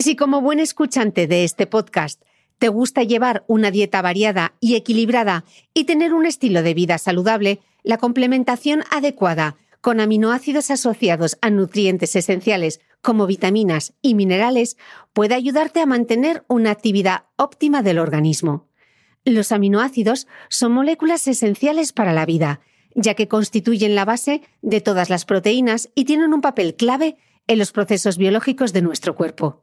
Si como buen escuchante de este podcast te gusta llevar una dieta variada y equilibrada y tener un estilo de vida saludable, la complementación adecuada con aminoácidos asociados a nutrientes esenciales como vitaminas y minerales puede ayudarte a mantener una actividad óptima del organismo. Los aminoácidos son moléculas esenciales para la vida, ya que constituyen la base de todas las proteínas y tienen un papel clave en los procesos biológicos de nuestro cuerpo.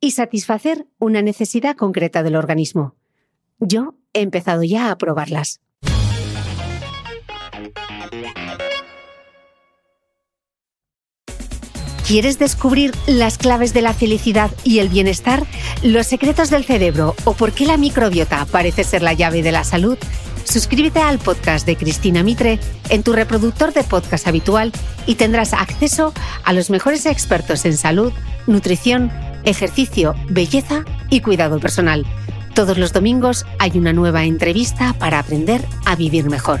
y satisfacer una necesidad concreta del organismo. Yo he empezado ya a probarlas. ¿Quieres descubrir las claves de la felicidad y el bienestar? ¿Los secretos del cerebro o por qué la microbiota parece ser la llave de la salud? Suscríbete al podcast de Cristina Mitre en tu reproductor de podcast habitual y tendrás acceso a los mejores expertos en salud, nutrición, ejercicio, belleza y cuidado personal. Todos los domingos hay una nueva entrevista para aprender a vivir mejor.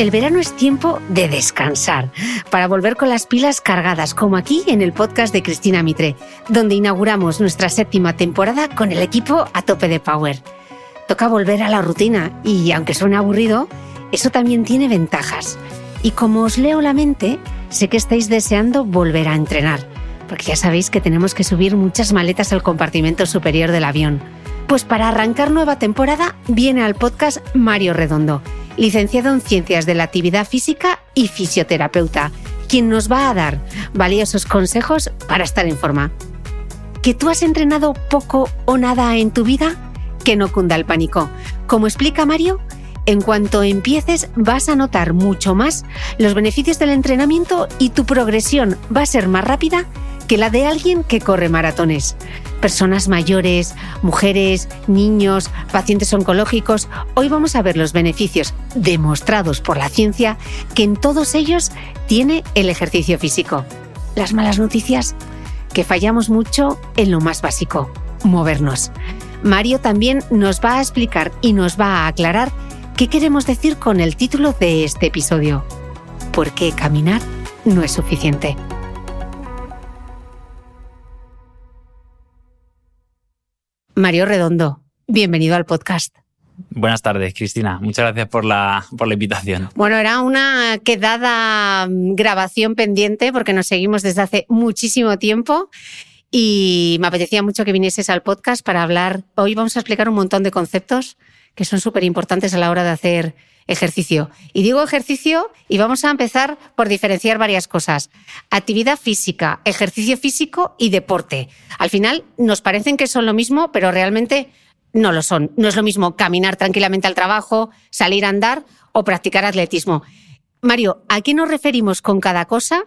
El verano es tiempo de descansar, para volver con las pilas cargadas, como aquí en el podcast de Cristina Mitre, donde inauguramos nuestra séptima temporada con el equipo a tope de power. Toca volver a la rutina y, aunque suene aburrido, eso también tiene ventajas. Y como os leo la mente, sé que estáis deseando volver a entrenar, porque ya sabéis que tenemos que subir muchas maletas al compartimento superior del avión. Pues para arrancar nueva temporada viene al podcast Mario Redondo licenciado en Ciencias de la Actividad Física y fisioterapeuta, quien nos va a dar valiosos consejos para estar en forma. ¿Que tú has entrenado poco o nada en tu vida? Que no cunda el pánico. Como explica Mario, en cuanto empieces vas a notar mucho más los beneficios del entrenamiento y tu progresión va a ser más rápida que la de alguien que corre maratones personas mayores, mujeres, niños, pacientes oncológicos. Hoy vamos a ver los beneficios demostrados por la ciencia que en todos ellos tiene el ejercicio físico. Las malas noticias, que fallamos mucho en lo más básico, movernos. Mario también nos va a explicar y nos va a aclarar qué queremos decir con el título de este episodio. ¿Por qué caminar no es suficiente? Mario Redondo, bienvenido al podcast. Buenas tardes, Cristina. Muchas gracias por la, por la invitación. Bueno, era una quedada mm, grabación pendiente porque nos seguimos desde hace muchísimo tiempo y me apetecía mucho que vinieses al podcast para hablar. Hoy vamos a explicar un montón de conceptos que son súper importantes a la hora de hacer ejercicio. Y digo ejercicio y vamos a empezar por diferenciar varias cosas. Actividad física, ejercicio físico y deporte. Al final nos parecen que son lo mismo, pero realmente no lo son. No es lo mismo caminar tranquilamente al trabajo, salir a andar o practicar atletismo. Mario, ¿a qué nos referimos con cada cosa?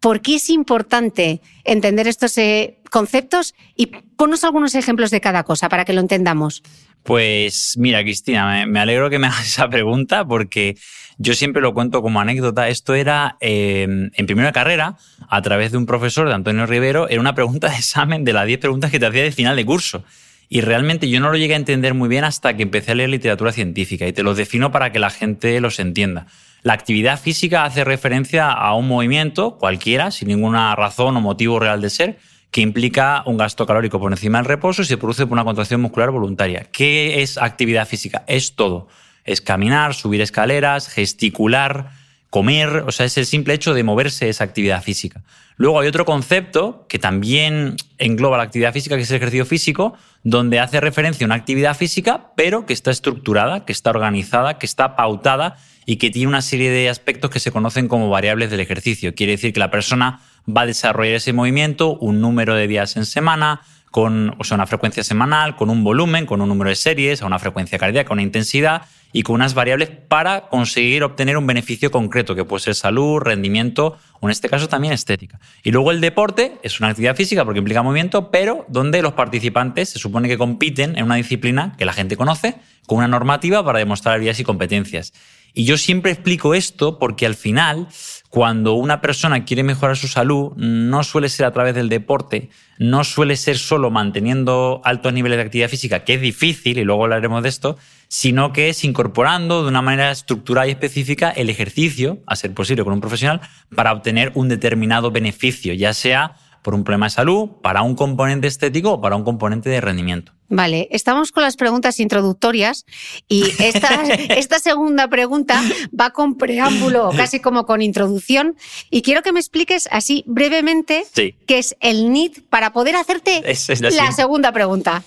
¿Por qué es importante entender estos eh, conceptos? Y ponos algunos ejemplos de cada cosa para que lo entendamos. Pues mira, Cristina, me, alegro que me hagas esa pregunta porque yo siempre lo cuento como anécdota. Esto era em, en primera carrera, a través de un profesor de Antonio Rivero, era una pregunta de examen de las 10 preguntas que te hacía de final de curso. Y realmente yo no lo llegué a entender muy bien hasta que empecé a leer literatura científica y te lo defino para que la gente los entienda. La actividad física hace referencia a un movimiento cualquiera, sin ninguna razón o motivo real de ser, que implica un gasto calórico por encima del reposo y se produce por una contracción muscular voluntaria. ¿Qué es actividad física? Es todo. Es caminar, subir escaleras, gesticular, comer, o sea, es el simple hecho de moverse esa actividad física. Luego hay otro concepto que también engloba la actividad física, que es el ejercicio físico, donde hace referencia a una actividad física, pero que está estructurada, que está organizada, que está pautada y que tiene una serie de aspectos que se conocen como variables del ejercicio. Quiere decir que la persona va a desarrollar ese movimiento un número de días en semana, con o sea, una frecuencia semanal, con un volumen, con un número de series, a una frecuencia cardíaca, una intensidad y con unas variables para conseguir obtener un beneficio concreto, que puede ser salud, rendimiento o en este caso también estética. Y luego el deporte es una actividad física porque implica movimiento, pero donde los participantes se supone que compiten en una disciplina que la gente conoce, con una normativa para demostrar habilidades y competencias. Y yo siempre explico esto porque al final, cuando una persona quiere mejorar su salud, no suele ser a través del deporte, no suele ser solo manteniendo altos niveles de actividad física, que es difícil, y luego hablaremos de esto, sino que es incorporando de una manera estructurada y específica el ejercicio, a ser posible con un profesional, para obtener un determinado beneficio, ya sea por un problema de salud, para un componente estético o para un componente de rendimiento. Vale, estamos con las preguntas introductorias y esta, esta segunda pregunta va con preámbulo, casi como con introducción, y quiero que me expliques así brevemente qué es el NIT para poder hacerte la, segunda pregunta.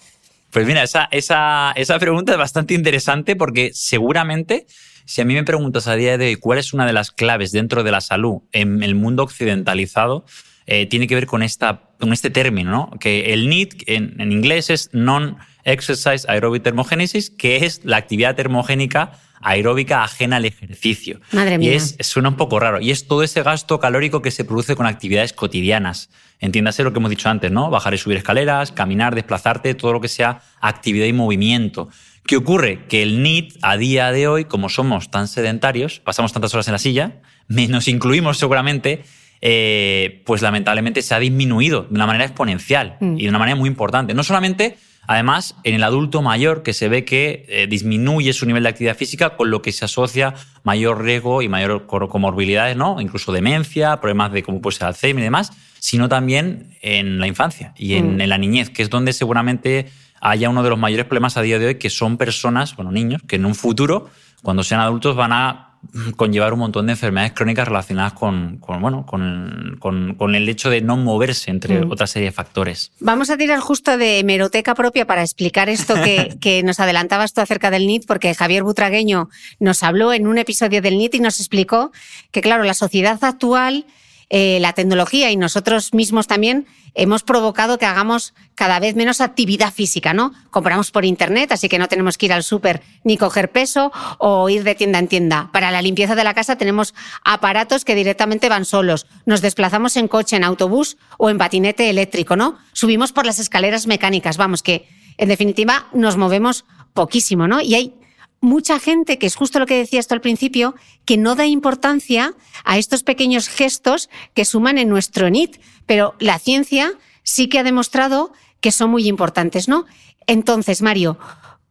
Pues mira, esa, esa, esa pregunta es bastante interesante porque seguramente si a mí me preguntas a día de hoy cuál es una de las claves dentro de la salud en el mundo occidentalizado, eh, tiene que ver con, esta, con este término, ¿no? que el NEAT en, en inglés es Non-Exercise Aerobic Thermogenesis, que es la actividad termogénica aeróbica ajena al ejercicio. Madre mía. Y es, suena un poco raro. Y es todo ese gasto calórico que se produce con actividades cotidianas. Entiéndase lo que hemos dicho antes, ¿no? Bajar y subir escaleras, caminar, desplazarte, todo lo que sea actividad y movimiento. ¿Qué ocurre? Que el NIT a día de hoy, como somos tan sedentarios, pasamos tantas horas en la silla, nos incluimos seguramente, eh, pues lamentablemente se ha disminuido de una manera exponencial mm. y de una manera muy importante. No solamente, además, en el adulto mayor, que se ve que eh, disminuye su nivel de actividad física, con lo que se asocia mayor riesgo y mayor comorbilidades, ¿no? Incluso demencia, problemas de como puede ser Alzheimer y demás, sino también en la infancia y en, mm. en la niñez, que es donde seguramente haya uno de los mayores problemas a día de hoy, que son personas, bueno, niños, que en un futuro, cuando sean adultos, van a conllevar un montón de enfermedades crónicas relacionadas con, bueno, con, el hecho de no moverse, entre mm. otra serie de factores. Vamos a tirar justo de hemeroteca propia para explicar esto que, que nos adelantabas tú acerca del NIT, porque Javier Butragueño nos habló en un episodio del NIT y nos explicó que, claro, la sociedad actual eh, la tecnología y nosotros mismos también hemos provocado que hagamos cada vez menos actividad física, ¿no? Compramos por internet, así que no tenemos que ir al súper ni coger peso o ir de tienda en tienda. Para la limpieza de la casa tenemos aparatos que directamente van solos. Nos desplazamos en coche, en autobús o en patinete eléctrico, ¿no? Subimos por las escaleras mecánicas, vamos, que en definitiva nos movemos poquísimo, ¿no? Y hay mucha gente, que es justo lo que decías tú al principio, que no da importancia a estos pequeños gestos que suman en nuestro NIT, pero la ciencia sí que ha demostrado que son muy importantes, ¿no? Entonces, Mario,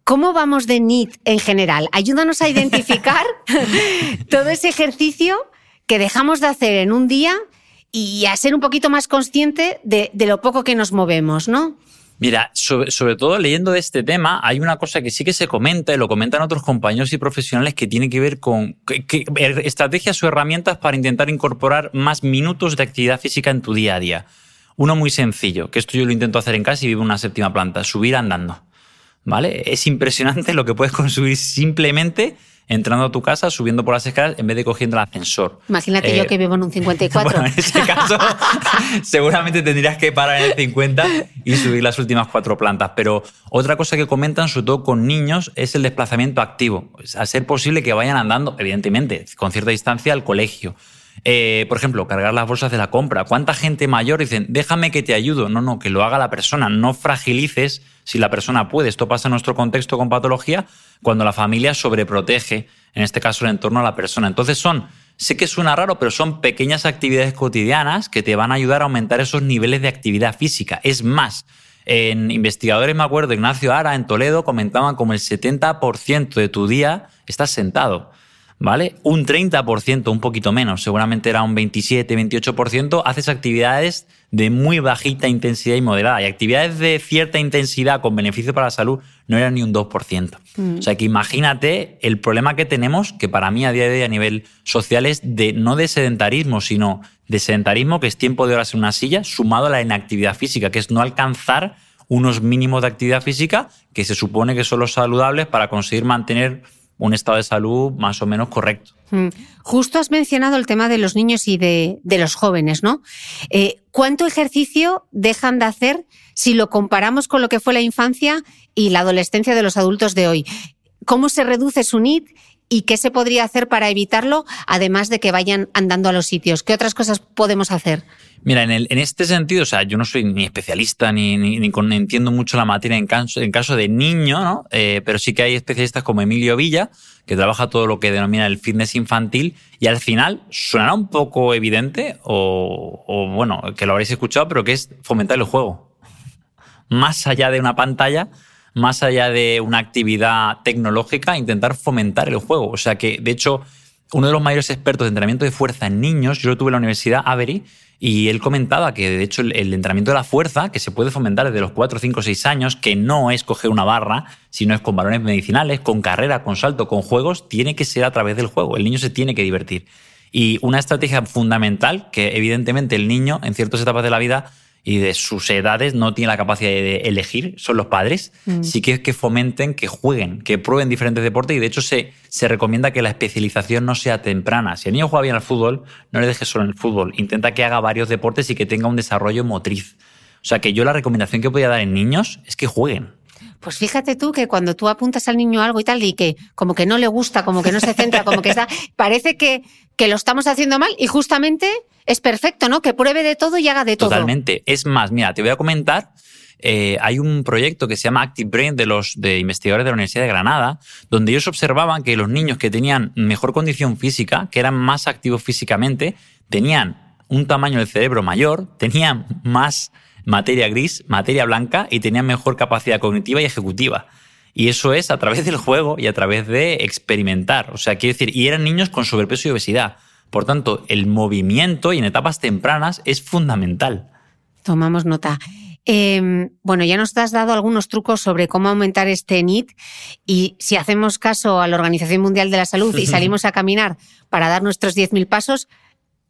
¿cómo vamos de NIT en general? Ayúdanos a identificar todo ese ejercicio que dejamos de hacer en un día y a ser un poquito más consciente de, de lo poco que nos movemos, ¿no? Mira, sobre, todo leyendo de este tema, hay una cosa que sí que se comenta, y lo comentan otros compañeros y profesionales, que tiene que ver con estrategias o herramientas para intentar incorporar más minutos de actividad física en tu día a día. Uno muy sencillo, que esto yo lo intento hacer en casa y vivo en una séptima planta, subir andando. ¿Vale? Es impresionante lo que puedes conseguir simplemente entrando a tu casa, subiendo por las escaleras en vez de cogiendo el ascensor. Imagínate yo eh, que vivo en un 54. Bueno, en ese caso, seguramente tendrías que parar en el 50 y subir las últimas cuatro plantas. Pero otra cosa que comentan, sobre todo con niños, es el desplazamiento activo. A ser posible que vayan andando, evidentemente, con cierta distancia al colegio. Eh, por ejemplo, cargar las bolsas de la compra. ¿Cuánta gente mayor dicen, déjame que te ayudo? No, no, que lo haga la persona. No fragilices si la persona puede. Esto pasa en nuestro contexto con patología cuando la familia sobreprotege, en este caso, el entorno a la persona. Entonces son, sé que suena raro, pero son pequeñas actividades cotidianas que te van a ayudar a aumentar esos niveles de actividad física. Es más, en investigadores, me acuerdo, Ignacio Ara en Toledo comentaban como el 70% de tu día estás sentado. ¿Vale? Un 30%, un poquito menos, seguramente era un 27, 28%, haces actividades de muy bajita intensidad y moderada. Y actividades de cierta intensidad con beneficio para la salud no eran ni un 2%. Mm. O sea que imagínate el problema que tenemos, que para mí a día de hoy a nivel social es de no de sedentarismo, sino de sedentarismo, que es tiempo de horas en una silla, sumado a la inactividad física, que es no alcanzar unos mínimos de actividad física que se supone que son los saludables para conseguir mantener un estado de salud más o menos correcto. Mm. Justo has mencionado el tema de los niños y de, los jóvenes, ¿no? Eh, ¿Cuánto ejercicio dejan de hacer si lo comparamos con lo que fue la infancia y la adolescencia de los adultos de hoy? ¿Cómo se reduce su NIT y qué se podría hacer para evitarlo, además de que vayan andando a los sitios? ¿Qué otras cosas podemos hacer? Mira, en, este sentido, o sea, yo no soy ni especialista ni, entiendo mucho la materia en caso, en de niño, ¿no? Eh, pero sí que hay especialistas como Emilio Villa, que trabaja todo lo que denomina el fitness infantil, y al final sonará un poco evidente, o, o bueno, que lo habréis escuchado, pero que es fomentar el juego. Más allá de una pantalla, más allá de una actividad tecnológica, intentar fomentar el juego. O sea que, de hecho, uno de los mayores expertos de entrenamiento de fuerza en niños, yo lo tuve en la Universidad Avery, y él comentaba que, de hecho, el, entrenamiento de la fuerza, que se puede fomentar desde los 4, 5, 6 años, que no es coger una barra, sino es con balones medicinales, con carrera, con salto, con juegos, tiene que ser a través del juego. El niño se tiene que divertir. Y una estrategia fundamental, que evidentemente el niño, en ciertas etapas de la vida, y de sus edades no tiene la capacidad de elegir, son los padres, mm. sí que es que fomenten, que jueguen, que prueben diferentes deportes y de hecho se, se recomienda que la especialización no sea temprana. Si el niño juega bien al fútbol, no le dejes solo en el fútbol, intenta que haga varios deportes y que tenga un desarrollo motriz. O sea que yo la recomendación que podría dar en niños es que jueguen. Pues fíjate tú que cuando tú apuntas al niño algo y tal, y que como que no le gusta, como que no se centra, como que está, parece que, que lo estamos haciendo mal y justamente es perfecto, ¿no? Que pruebe de todo y haga de todo. Totalmente. Es más, mira, te voy a comentar. Eh, hay un proyecto que se llama Active Brain de los de investigadores de la Universidad de Granada, donde ellos observaban que los niños que tenían mejor condición física, que eran más activos físicamente, tenían un tamaño del cerebro mayor, tenían más materia gris, materia blanca y tenían mejor capacidad cognitiva y ejecutiva. Y eso es a través del juego y a través de experimentar. O sea, quiero decir, y eran niños con sobrepeso y obesidad. Por tanto, el movimiento y en etapas tempranas es fundamental. Tomamos nota. Em, bueno, ya nos has dado algunos trucos sobre cómo aumentar este NIT y si hacemos caso a la Organización Mundial de la Salud y salimos a caminar para dar nuestros 10.000 pasos,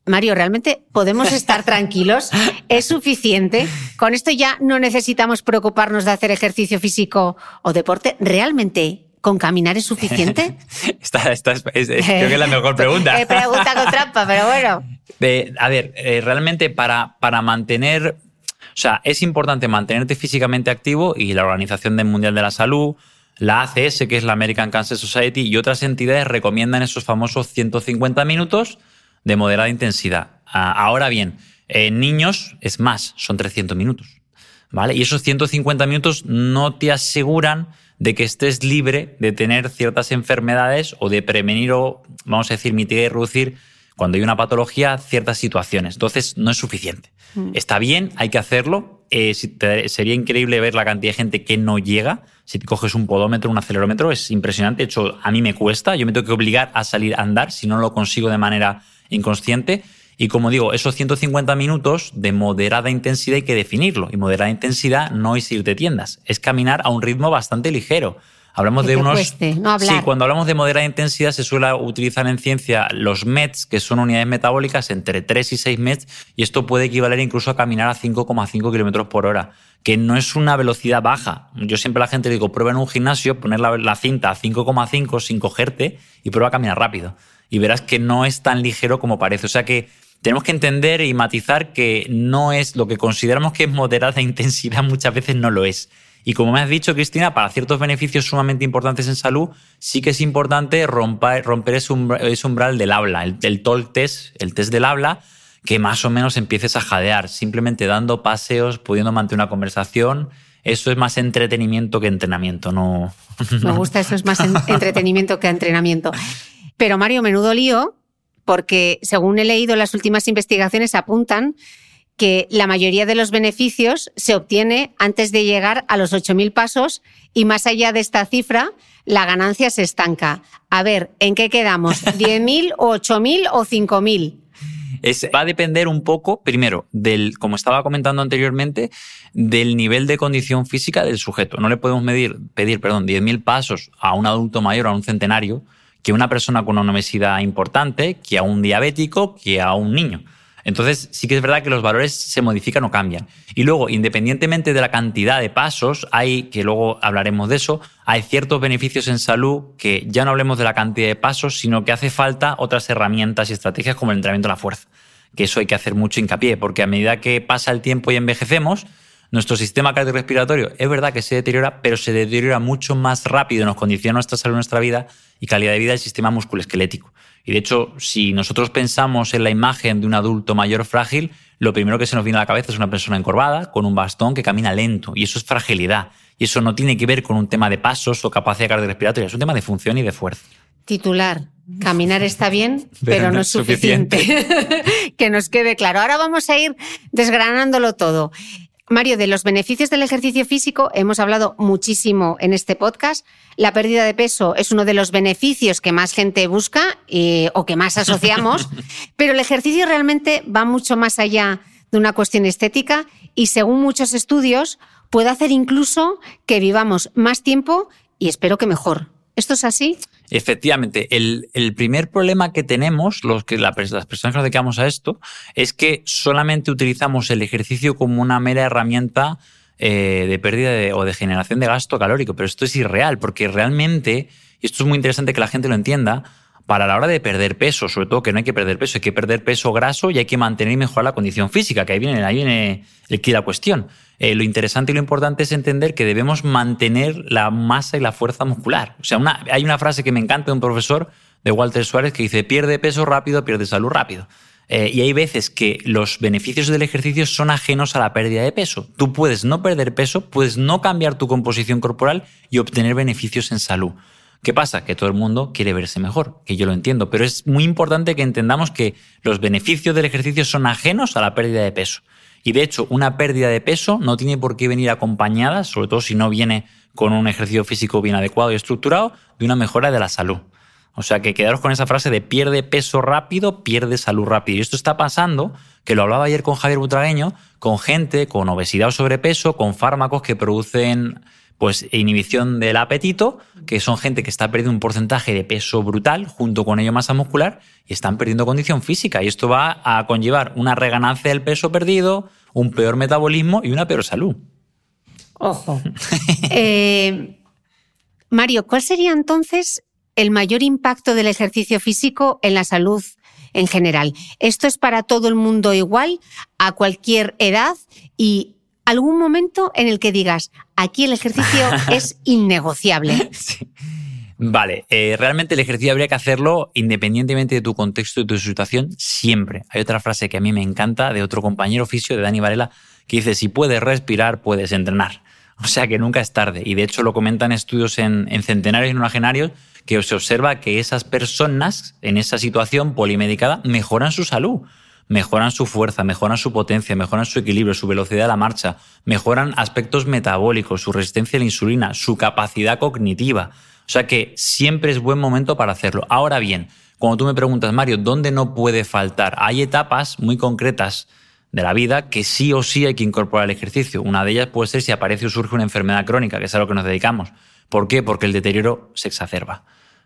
Mario, ¿realmente podemos estar tranquilos? ¿Es suficiente? Con esto ya no necesitamos preocuparnos de hacer ejercicio físico o deporte. ¿Realmente ¿Con caminar es suficiente? esta, es, creo que es la mejor pregunta. Eh, pregunta con trampa, pero bueno. a ver, eh, realmente para, para mantener, o sea, es importante mantenerte físicamente activo y la Organización Mundial de la Salud, la ACS, que es la American Cancer Society, y otras entidades recomiendan esos famosos 150 minutos de moderada intensidad. Ah, ahora bien, en niños es más, son 300 minutos. ¿Vale? Y esos 150 minutos no te aseguran de que estés libre de tener ciertas enfermedades o de prevenir o, vamos a decir, mitigar y reducir cuando hay una patología ciertas situaciones. Entonces, no es suficiente. Mm. Está bien, hay que hacerlo. Eh, sería increíble ver la cantidad de gente que no llega. Si te coges un podómetro, un acelerómetro, es impresionante. De hecho, a mí me cuesta. Yo me tengo que obligar a salir a andar si no lo consigo de manera inconsciente. Y como digo, esos 150 minutos de moderada intensidad hay que definirlo. Y moderada intensidad no es ir de tiendas, es caminar a un ritmo bastante ligero. Hablamos de unos. Sí, cuando hablamos de moderada intensidad se suele utilizar en ciencia los METs, que son unidades metabólicas entre 3 y 6 METs, y esto puede equivaler incluso a caminar a 5,5 kilómetros por hora, que no es una velocidad baja. Yo siempre a la gente le digo, prueba en un gimnasio, poner la, la cinta a 5,5 sin cogerte y prueba a caminar rápido. Y verás que no es tan ligero como parece. O sea que tenemos que entender y matizar que no es lo que consideramos que es moderada intensidad, muchas veces no lo es. Y como me has dicho, Cristina, para ciertos beneficios sumamente importantes en salud, sí que es importante romper, romper ese, umbral, del habla, el, el talk test, el test del habla, que más o menos empieces a jadear, simplemente dando paseos, pudiendo mantener una conversación. Eso es más entretenimiento que entrenamiento, no. Me gusta, eso es más entretenimiento que entrenamiento. Pero Mario, menudo lío, porque según he leído las últimas investigaciones apuntan que la mayoría de los beneficios se obtiene antes de llegar a los 8.000 pasos y más allá de esta cifra, la ganancia se estanca. A ver, ¿en qué quedamos? ¿10.000 o 8.000 o 5.000? va a depender un poco, primero, del, como estaba comentando anteriormente, del nivel de condición física del sujeto. No le podemos medir, pedir perdón, 10.000 pasos a un adulto mayor, a un centenario, que una persona con una obesidad importante, que a un diabético, que a un niño. Entonces, sí que es verdad que los valores se modifican o cambian. Y luego, independientemente de la cantidad de pasos, hay, que luego hablaremos de eso, hay ciertos beneficios en salud que ya no hablemos de la cantidad de pasos, sino que hace falta otras herramientas y estrategias como el entrenamiento de la fuerza. Que eso hay que hacer mucho hincapié, porque a medida que pasa el tiempo y envejecemos, nuestro sistema cardiorrespiratorio es verdad que se deteriora, pero se deteriora mucho más rápido, nos condiciona nuestra salud, nuestra vida y calidad de vida el sistema musculoesquelético. Y de hecho, si nosotros pensamos en la imagen de un adulto mayor frágil, lo primero que se nos viene a la cabeza es una persona encorvada, con un bastón que camina lento. Y eso es fragilidad. Y eso no tiene que ver con un tema de pasos o capacidad cardiorrespiratoria, es un tema de función y de fuerza. Titular. Caminar está bien, pero, no es suficiente. que nos quede claro. Ahora vamos a ir desgranándolo todo. Mario, de los beneficios del ejercicio físico hemos hablado muchísimo en este podcast. La pérdida de peso es uno de los beneficios que más gente busca eh, o que más asociamos, pero el ejercicio realmente va mucho más allá de una cuestión estética y según muchos estudios puede hacer incluso que vivamos más tiempo y espero que mejor. ¿Esto es así? Efectivamente, el, primer problema que tenemos, los que, las personas que nos dedicamos a esto, es que solamente utilizamos el ejercicio como una mera herramienta eh, de pérdida o de generación de gasto calórico, pero esto es irreal, porque realmente, y esto es muy interesante que la gente lo entienda, para la hora de perder peso, sobre todo que no hay que perder peso, hay que perder peso graso y hay que mantener y mejorar la condición física, que ahí viene, ahí viene la cuestión. Eh, lo interesante y lo importante es entender que debemos mantener la masa y la fuerza muscular. O sea, hay una frase que me encanta de un profesor de Walter Suárez que dice, pierde peso rápido, pierde salud rápido. Eh, y hay veces que los beneficios del ejercicio son ajenos a la pérdida de peso. Tú puedes no perder peso, puedes no cambiar tu composición corporal y obtener beneficios en salud. ¿Qué pasa? Que todo el mundo quiere verse mejor, que yo lo entiendo, pero es muy importante que entendamos que los beneficios del ejercicio son ajenos a la pérdida de peso. Y de hecho, una pérdida de peso no tiene por qué venir acompañada, sobre todo si no viene con un ejercicio físico bien adecuado y estructurado, de una mejora de la salud. O sea que quedaros con esa frase de pierde peso rápido, pierde salud rápido. Y esto está pasando, que lo hablaba ayer con Javier Butragueño, con gente con obesidad o sobrepeso, con fármacos que producen pues inhibición del apetito, que son gente que está perdiendo un porcentaje de peso brutal, junto con ello masa muscular, y están perdiendo condición física. Y esto va a conllevar una reganancia del peso perdido, un peor metabolismo y una peor salud. Ojo. Eh, Mario, ¿cuál sería entonces el mayor impacto del ejercicio físico en la salud en general? ¿Esto es para todo el mundo igual, a cualquier edad? Y algún momento en el que digas, aquí el ejercicio es innegociable. Vale, eh, realmente el ejercicio habría que hacerlo independientemente de tu contexto y tu situación, siempre. Hay otra frase que a mí me encanta de otro compañero oficio, de Dani Varela, que dice, si puedes respirar, puedes entrenar. O sea que nunca es tarde. Y de hecho lo comentan estudios en, en centenarios y nonagenarios que se observa que esas personas en esa situación polimedicada mejoran su salud mejoran su fuerza, mejoran su potencia, mejoran su equilibrio, su velocidad de la marcha, mejoran aspectos metabólicos, su resistencia a la insulina, su capacidad cognitiva. O sea que siempre es buen momento para hacerlo. Ahora bien, cuando tú me preguntas, Mario, ¿dónde no puede faltar? Hay etapas muy concretas de la vida que sí o sí hay que incorporar el ejercicio. Una de ellas puede ser si aparece o surge una enfermedad crónica, que es a lo que nos dedicamos. ¿Por qué? Porque el deterioro se exacerba.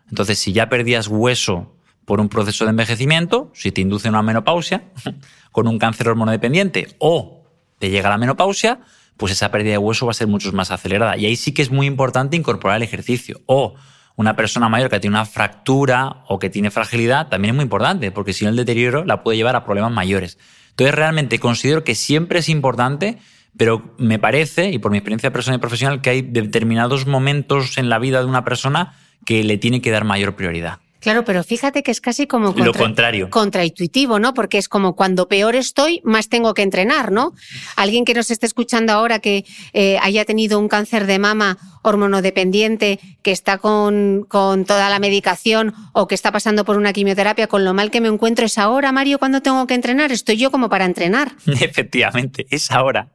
Entonces, si ya perdías hueso por un proceso de envejecimiento, si te induce una menopausia, con un cáncer hormonodependiente o te llega la menopausia, pues esa pérdida de hueso va a ser mucho más acelerada. Y ahí sí que es muy importante incorporar el ejercicio. O una persona mayor que tiene una fractura o que tiene fragilidad, también es muy importante, porque si no el deterioro la puede llevar a problemas mayores. Entonces realmente considero que siempre es importante, pero me parece, y por mi experiencia personal y profesional, que hay determinados momentos en la vida de una persona que le tiene que dar mayor prioridad. Claro, pero fíjate que es casi como lo contrario. contraintuitivo, ¿no? Porque es como cuando peor estoy, más tengo que entrenar, ¿no? Alguien que nos esté escuchando ahora que eh, haya tenido un cáncer de mama hormonodependiente, que está con, con toda la medicación o que está pasando por una quimioterapia, con lo mal que me encuentro, es ahora, Mario, cuando tengo que entrenar. Estoy yo como para entrenar. Efectivamente, es ahora.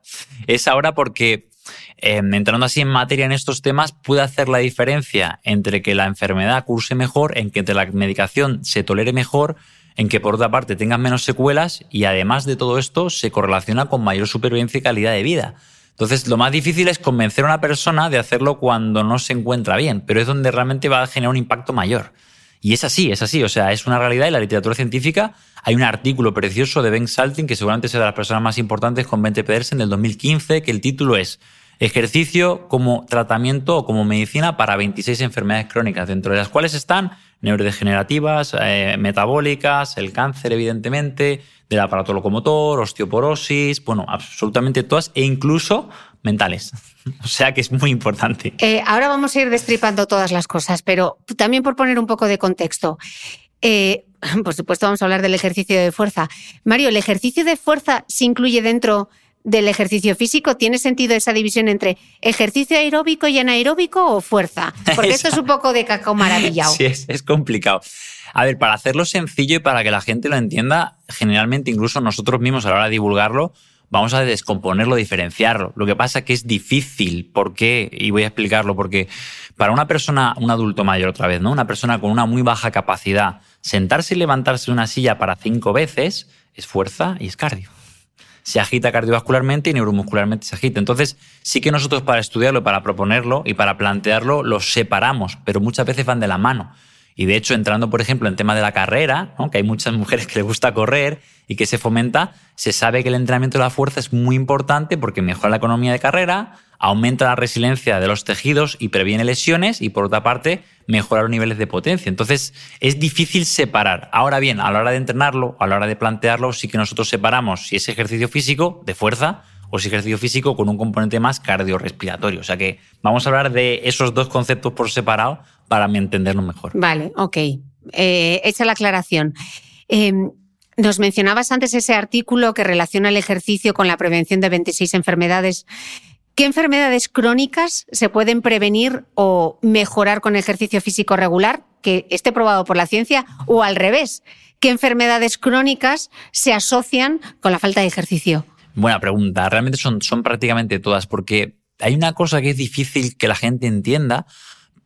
Es ahora porque Em, entrando así en materia en estos temas, puede hacer la diferencia entre que la enfermedad curse mejor, en que la medicación se tolere mejor, en que por otra parte tengan menos secuelas y además de todo esto se correlaciona con mayor supervivencia y calidad de vida. Entonces, lo más difícil es convencer a una persona de hacerlo cuando no se encuentra bien, pero es donde realmente va a generar un impacto mayor. Y es así, es así, o sea, es una realidad y la literatura científica. Hay un artículo precioso de Ben Salting, que seguramente sea de las personas más importantes con Bente Pedersen del 2015, que el título es Ejercicio como tratamiento o como medicina para 26 enfermedades crónicas, dentro de las cuales están neurodegenerativas, eh, metabólicas, el cáncer, evidentemente, del aparato locomotor, osteoporosis, bueno, absolutamente todas, e incluso mentales. O sea que es muy importante. Eh, ahora vamos a ir destripando todas las cosas, pero también por poner un poco de contexto. Eh, por supuesto, vamos a hablar del ejercicio de fuerza. Mario, ¿el ejercicio de fuerza se incluye dentro del ejercicio físico? ¿Tiene sentido esa división entre ejercicio aeróbico y anaeróbico o fuerza? Porque esto es un poco de cacao maravillado. Sí, es, complicado. A ver, para hacerlo sencillo y para que la gente lo entienda, generalmente incluso nosotros mismos a la hora de divulgarlo, vamos a descomponerlo, diferenciarlo. Lo que pasa es que es difícil. ¿Por qué? Y voy a explicarlo. Porque para una persona, un adulto mayor otra vez, ¿no? Una persona con una muy baja capacidad, sentarse y levantarse de una silla para cinco veces es fuerza y es cardio se agita cardiovascularmente y neuromuscularmente se agita. Entonces, sí que nosotros para estudiarlo, para proponerlo y para plantearlo, los separamos, pero muchas veces van de la mano. Y de hecho, entrando, por ejemplo, en tema de la carrera, que hay muchas mujeres que les gusta correr y que se fomenta, se sabe que el entrenamiento de la fuerza es muy importante porque mejora la economía de carrera, aumenta la resiliencia de los tejidos y previene lesiones y por otra parte mejora los niveles de potencia. Entonces es difícil separar. Ahora bien, a la hora de entrenarlo, a la hora de plantearlo, sí que nosotros separamos si es ejercicio físico de fuerza o si es ejercicio físico con un componente más cardiorrespiratorio. O sea que vamos a hablar de esos dos conceptos por separado para entenderlo mejor. Vale, ok. Eh, hecha la aclaración. Em, nos mencionabas antes ese artículo que relaciona el ejercicio con la prevención de 26 enfermedades. ¿Qué enfermedades crónicas se pueden prevenir o mejorar con ejercicio físico regular que esté probado por la ciencia o al revés? ¿Qué enfermedades crónicas se asocian con la falta de ejercicio? Buena pregunta. Realmente son, son prácticamente todas porque hay una cosa que es difícil que la gente entienda,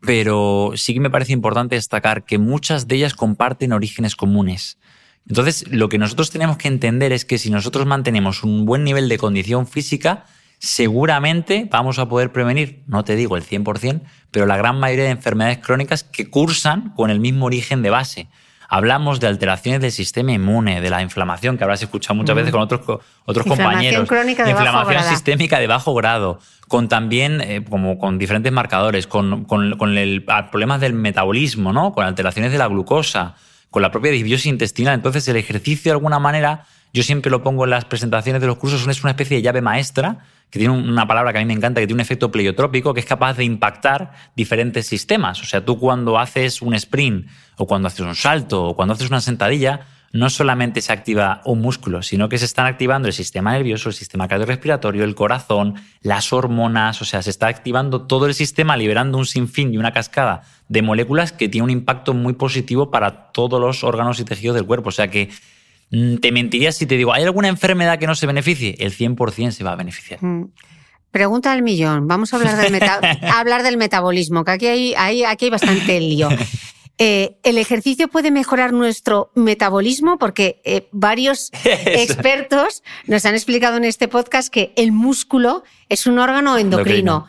pero sí que me parece importante destacar que muchas de ellas comparten orígenes comunes. Entonces, lo que nosotros tenemos que entender es que si nosotros mantenemos un buen nivel de condición física, seguramente vamos a poder prevenir, no te digo el 100%, pero la gran mayoría de enfermedades crónicas que cursan con el mismo origen de base. Hablamos de alteraciones del sistema inmune, de la inflamación, que habrás escuchado muchas veces con otros, otros compañeros. Crónica de inflamación sistémica de bajo grado, con también, eh, como con diferentes marcadores, con, con, el, problemas del metabolismo, ¿no? con alteraciones de la glucosa, con la propia disbiosis intestinal. Entonces, el ejercicio, de alguna manera, yo siempre lo pongo en las presentaciones de los cursos, es una especie de llave maestra que tiene una palabra que a mí me encanta, que tiene un efecto pleiotrópico, que es capaz de impactar diferentes sistemas. O sea, tú cuando haces un sprint, o cuando haces un salto, o cuando haces una sentadilla, no solamente se activa un músculo, sino que se están activando el sistema nervioso, el sistema cardiorrespiratorio, el corazón, las hormonas, o sea, se está activando todo el sistema, liberando un sinfín y una cascada de moléculas que tiene un impacto muy positivo para todos los órganos y tejidos del cuerpo. O sea que te mentiría si te digo, ¿hay alguna enfermedad que no se beneficie? El 100% se va a beneficiar. Mm. Pregunta al millón. Vamos a hablar del, hablar del metabolismo, que aquí hay, aquí hay bastante lío. Eh, ¿El ejercicio puede mejorar nuestro metabolismo? Porque eh, varios expertos nos han explicado en este podcast que el músculo es un órgano endocrino.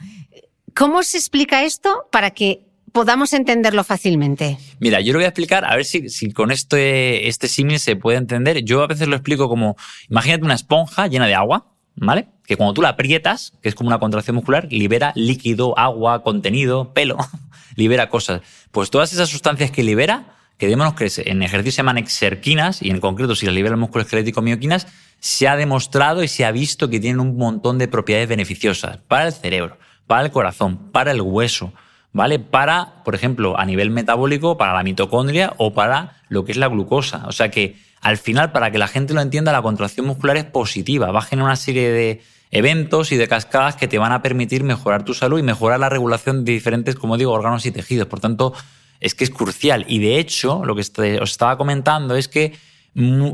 ¿Cómo se explica esto para que podamos entenderlo fácilmente? Mira, yo lo voy a explicar, a ver si, con este, este símil se puede entender. Yo a veces lo explico como, imagínate una esponja llena de agua, ¿vale? Que cuando tú la aprietas, que es como una contracción muscular, libera líquido, agua, contenido, pelo, libera cosas. Pues todas esas sustancias que libera, que démonos que en ejercicio se llaman exerquinas, y en concreto si las libera el músculo esquelético mioquinas, se ha demostrado y se ha visto que tienen un montón de propiedades beneficiosas para el cerebro, para el corazón, para el hueso, ¿vale? Para, por ejemplo, a nivel metabólico, para la mitocondria o para lo que es la glucosa. O sea que al final, para que la gente lo entienda, la contracción muscular es positiva, va a una serie de eventos y de cascadas que te van a permitir mejorar tu salud y mejorar la regulación de diferentes, como digo, órganos y tejidos. Por tanto, es que es crucial. Y de hecho, lo que os estaba comentando es que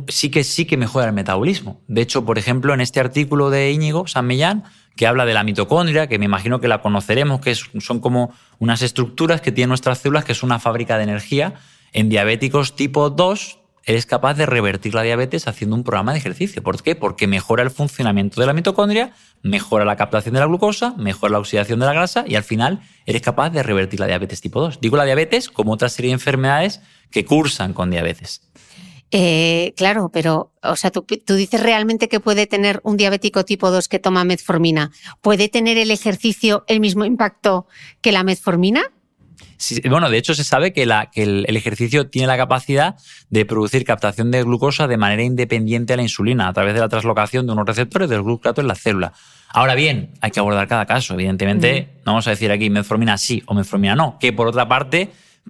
sí que sí que mejora el metabolismo. De hecho, por ejemplo, en este artículo de Íñigo San Millán, que habla de la mitocondria, que me imagino que la conoceremos, que son como unas estructuras que tienen nuestras células, que es una fábrica de energía. En diabéticos tipo 2, eres capaz de revertir la diabetes haciendo un programa de ejercicio. ¿Por qué? Porque mejora el funcionamiento de la mitocondria, mejora la captación de la glucosa, mejora la oxidación de la grasa y al final eres capaz de revertir la diabetes tipo 2. Digo la diabetes como otra serie de enfermedades que cursan con diabetes. Eh, claro, pero, o sea, tú, dices realmente que puede tener un diabético tipo 2 que toma metformina. ¿Puede tener el ejercicio el mismo impacto que la metformina? bueno, de hecho se sabe que, el, ejercicio tiene la capacidad de producir captación de glucosa de manera independiente a la insulina a través de la translocación de unos receptores del glucato en la célula. Ahora bien, hay que abordar cada caso. Evidentemente, no vamos a decir aquí metformina sí o metformina no, que por otra parte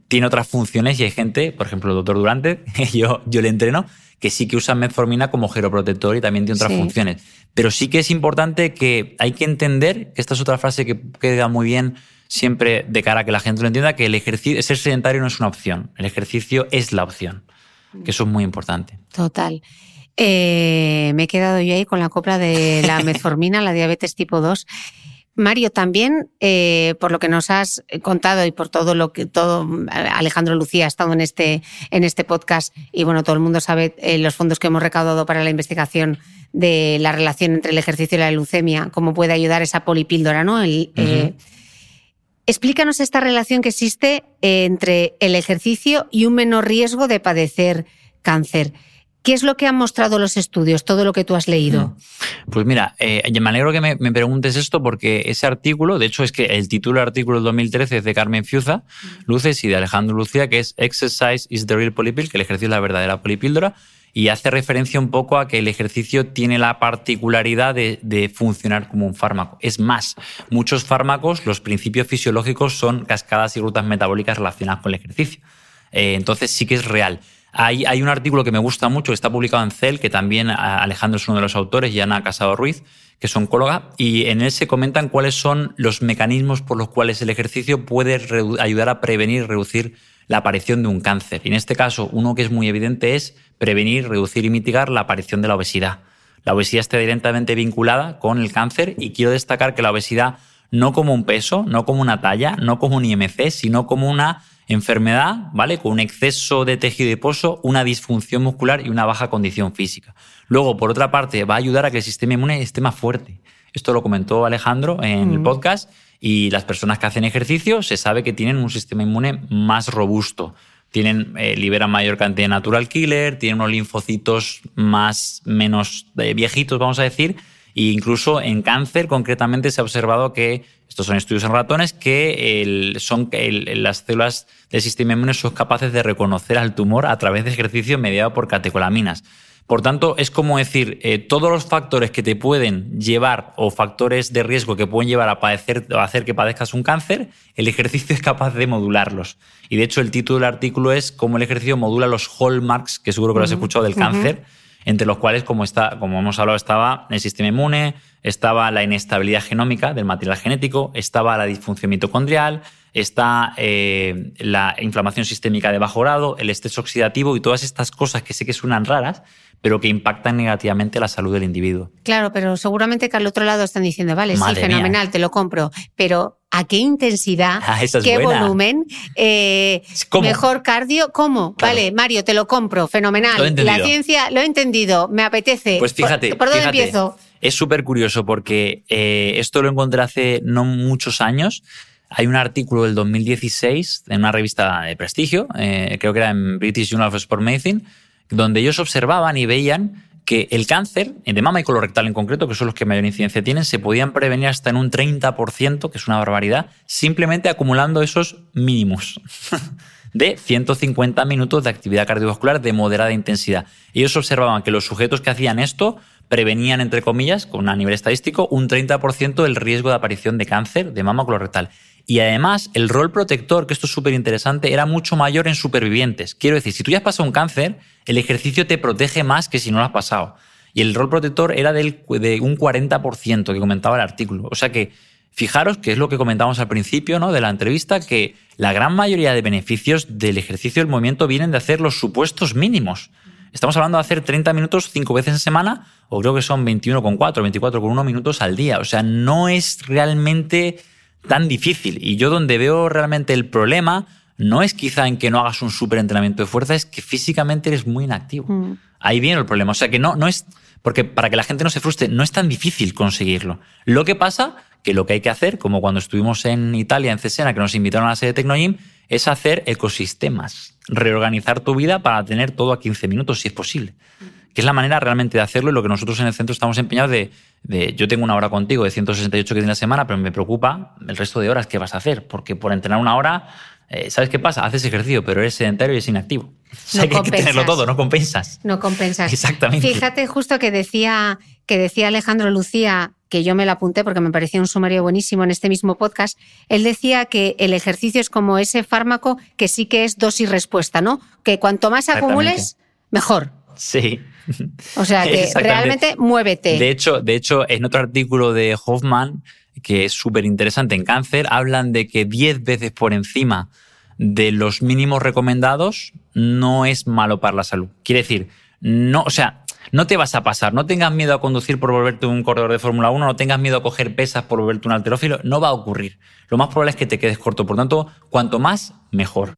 tiene otras funciones y hay gente, por ejemplo, el doctor Durante, yo, yo le entreno, que sí que usa metformina como geroprotector y también tiene otras funciones. Pero sí que es importante que hay que entender, que esta es otra frase que queda muy bien siempre de cara a que la gente lo entienda, que el ejercicio, ser sedentario no es una opción, el ejercicio es la opción, que eso es muy importante. Total. Eh, me he quedado yo ahí con la copla de la metformina, la diabetes tipo 2. Mario, también eh, por lo que nos has contado y por todo lo que todo Alejandro Lucía ha estado en este en este podcast y bueno todo el mundo sabe eh, los fondos que hemos recaudado para la investigación de la relación entre el ejercicio y la leucemia, cómo puede ayudar esa polipíldora, ¿no? Eh, explícanos esta relación que existe entre el ejercicio y un menor riesgo de padecer cáncer. ¿Qué es lo que han mostrado los estudios, todo lo que tú has leído? Mm. Pues mira, eh, me alegro que me, preguntes esto porque ese artículo, de hecho es que el título del artículo del 2013 es de Carmen Fiuza, mm. Luces, y de Alejandro Lucía, que es Exercise is the real polypill, que el ejercicio es la verdadera polipíldora, y hace referencia un poco a que el ejercicio tiene la particularidad de, funcionar como un fármaco. Es más, muchos fármacos, los principios fisiológicos son cascadas y rutas metabólicas relacionadas con el ejercicio. Eh, entonces sí que es real. Hay, un artículo que me gusta mucho, que está publicado en CEL, que también Alejandro es uno de los autores, y Ana Casado Ruiz, que es oncóloga, y en él se comentan cuáles son los mecanismos por los cuales el ejercicio puede ayudar a prevenir y reducir la aparición de un cáncer. Y en este caso, uno que es muy evidente es prevenir, reducir y mitigar la aparición de la obesidad. La obesidad está directamente vinculada con el cáncer y quiero destacar que la obesidad no como un peso, no como una talla, no como un IMC, sino como una enfermedad, ¿vale? Con un exceso de tejido adiposo, una disfunción muscular y una baja condición física. Luego, por otra parte, va a ayudar a que el sistema inmune esté más fuerte. Esto lo comentó Alejandro en el podcast y las personas que hacen ejercicio se sabe que tienen un sistema inmune más robusto. Tienen, eh, liberan mayor cantidad de natural killer, tienen unos linfocitos más, menos eh, viejitos, vamos a decir, e incluso en cáncer, concretamente, se ha observado que, estos son estudios en ratones, que son, las células del sistema inmune son capaces de reconocer al tumor a través de ejercicio mediado por catecolaminas. Por tanto, es como decir, eh, todos los factores que te pueden llevar o factores de riesgo que pueden llevar a, padecer, a hacer que padezcas un cáncer, el ejercicio es capaz de modularlos. Y de hecho, el título del artículo es cómo el ejercicio modula los hallmarks, que seguro que lo has escuchado, del cáncer entre los cuales, como, hemos hablado, estaba el sistema inmune, estaba la inestabilidad genómica del material genético, estaba la disfunción mitocondrial, está eh, la inflamación sistémica de bajo grado, el estrés oxidativo y todas estas cosas que sé que suenan raras, pero que impactan negativamente la salud del individuo. Claro, pero seguramente que al otro lado están diciendo, vale, sí, fenomenal, te lo compro, pero ¿a qué intensidad? Ah, ¿Qué volumen? Eh, ¿Mejor cardio? ¿Cómo? Vale, Mario, te lo compro, fenomenal. la ciencia, lo he entendido, me apetece. Pues fíjate. ¿Por, dónde empiezo? Es súper curioso porque eh, esto lo encontré hace no muchos años. Hay un artículo del 2016 en una revista de prestigio, eh, creo que era en British Journal of Sport Medicine, donde ellos observaban y veían que el cáncer, de mama y colorectal en concreto, que son los que mayor incidencia tienen, se podían prevenir hasta en un 30%, que es una barbaridad, simplemente acumulando esos mínimos de 150 minutos de actividad cardiovascular de moderada intensidad. Ellos observaban que los sujetos que hacían esto prevenían, entre comillas, con un nivel estadístico, un 30% del riesgo de aparición de cáncer de mama colorectal. Y además, el rol protector, que esto es súper interesante, era mucho mayor en supervivientes. Quiero decir, si tú ya has pasado un cáncer, el ejercicio te protege más que si no lo has pasado. Y el rol protector era del, de un 40% que comentaba el artículo. O sea que, fijaros que es lo que comentábamos al principio ¿no? de la entrevista, que la gran mayoría de beneficios del ejercicio del movimiento vienen de hacer los supuestos mínimos. Estamos hablando de hacer 30 minutos cinco veces en semana, o creo que son 21,4, 24,1 minutos al día. O sea, no es realmente tan difícil. Y yo donde veo realmente el problema no es quizá en que no hagas un súper entrenamiento de fuerza, es que físicamente eres muy inactivo. Mm. Ahí viene el problema. O sea que no, no es, porque para que la gente no se frustre, no es tan difícil conseguirlo. Lo que pasa que lo que hay que hacer, como cuando estuvimos en Italia, en Cesena, que nos invitaron a la sede de Tecnogym, es hacer ecosistemas, reorganizar tu vida para tener todo a 15 minutos, si es posible. Que es la manera realmente de hacerlo y lo que nosotros en el centro estamos empeñados de, yo tengo una hora contigo de 168 que tiene la semana, pero me preocupa el resto de horas que vas a hacer, porque por entrenar una hora, eh, ¿sabes qué pasa? Haces ejercicio, pero eres sedentario y es inactivo. no hay que tenerlo todo, no compensas. No compensas. Exactamente. Fíjate justo que decía, que decía Alejandro Lucía, que yo me lo apunté porque me parecía un sumario buenísimo en este mismo podcast, él decía que el ejercicio es como ese fármaco que sí que es dosis respuesta, ¿no? Que cuanto más acumules, mejor. Sí. O sea que realmente muévete. De hecho, de hecho, en otro artículo de Hoffman, que es súper interesante en cáncer, hablan de que 10 veces por encima de los mínimos recomendados no es malo para la salud. Quiere decir, no, o sea, no te vas a pasar, no tengas miedo a conducir por volverte un corredor de Fórmula 1, no tengas miedo a coger pesas por volverte un alterófilo, no va a ocurrir. Lo más probable es que te quedes corto, por tanto, cuanto más, mejor.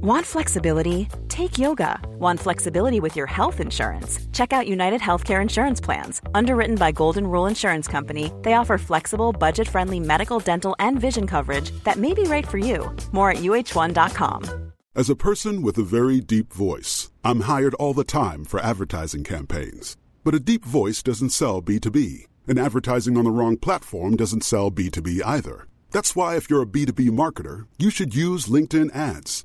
Want flexibility? Take yoga. Want flexibility with your health insurance? Check out United Healthcare Insurance Plans. Underwritten by Golden Rule Insurance Company, they offer flexible, budget friendly medical, dental, and vision coverage that may be right for you. More at uh1.com. As a person with a very deep voice, I'm hired all the time for advertising campaigns. But a deep voice doesn't sell B2B, and advertising on the wrong platform doesn't sell B2B either. That's why, if you're a B2B marketer, you should use LinkedIn ads.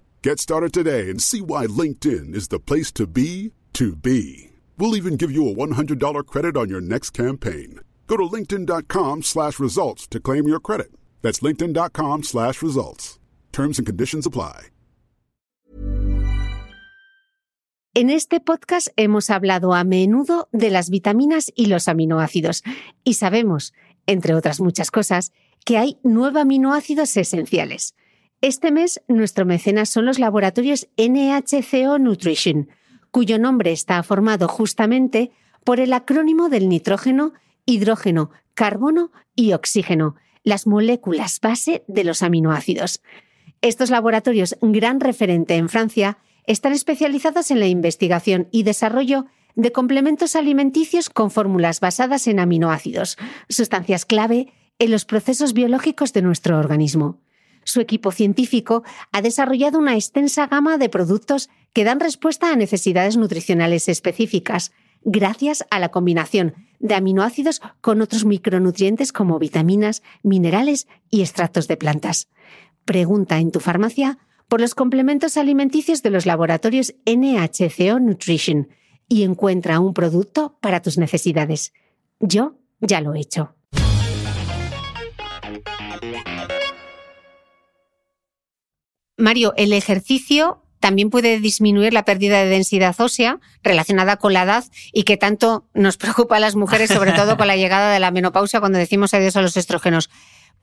Get started today and see why LinkedIn is the place to be to be. We'll even give you a $100 credit on your next campaign. Go to linkedin.com slash results to claim your credit. That's linkedin.com slash results. Terms and conditions apply. En este podcast hemos hablado a menudo de las vitaminas y los aminoácidos y sabemos, entre otras muchas cosas, que hay nueve aminoácidos esenciales – Este mes nuestro mecenas son los laboratorios NHCO Nutrition, cuyo nombre está formado justamente por el acrónimo del nitrógeno, hidrógeno, carbono y oxígeno, las moléculas base de los aminoácidos. Estos laboratorios, gran referente en Francia, están especializados en la investigación y desarrollo de complementos alimenticios con fórmulas basadas en aminoácidos, sustancias clave en los procesos biológicos de nuestro organismo. Su equipo científico ha desarrollado una extensa gama de productos que dan respuesta a necesidades nutricionales específicas, gracias a la combinación de aminoácidos con otros micronutrientes como vitaminas, minerales y extractos de plantas. Pregunta en tu farmacia por los complementos alimenticios de los laboratorios NHCO Nutrition y encuentra un producto para tus necesidades. Yo ya lo he hecho. Mario, el ejercicio también puede disminuir la pérdida de densidad ósea relacionada con la edad y que tanto nos preocupa a las mujeres, sobre todo con la llegada de la menopausia cuando decimos adiós a los estrógenos.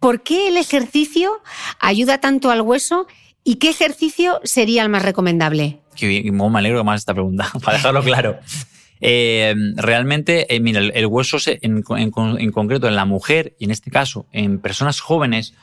¿Por qué el ejercicio ayuda tanto al hueso y qué ejercicio sería el más recomendable? me alegro más esta pregunta, para dejarlo claro. Eh, realmente, eh, mira, el, hueso en, en, concreto en la mujer y en este caso en personas jóvenes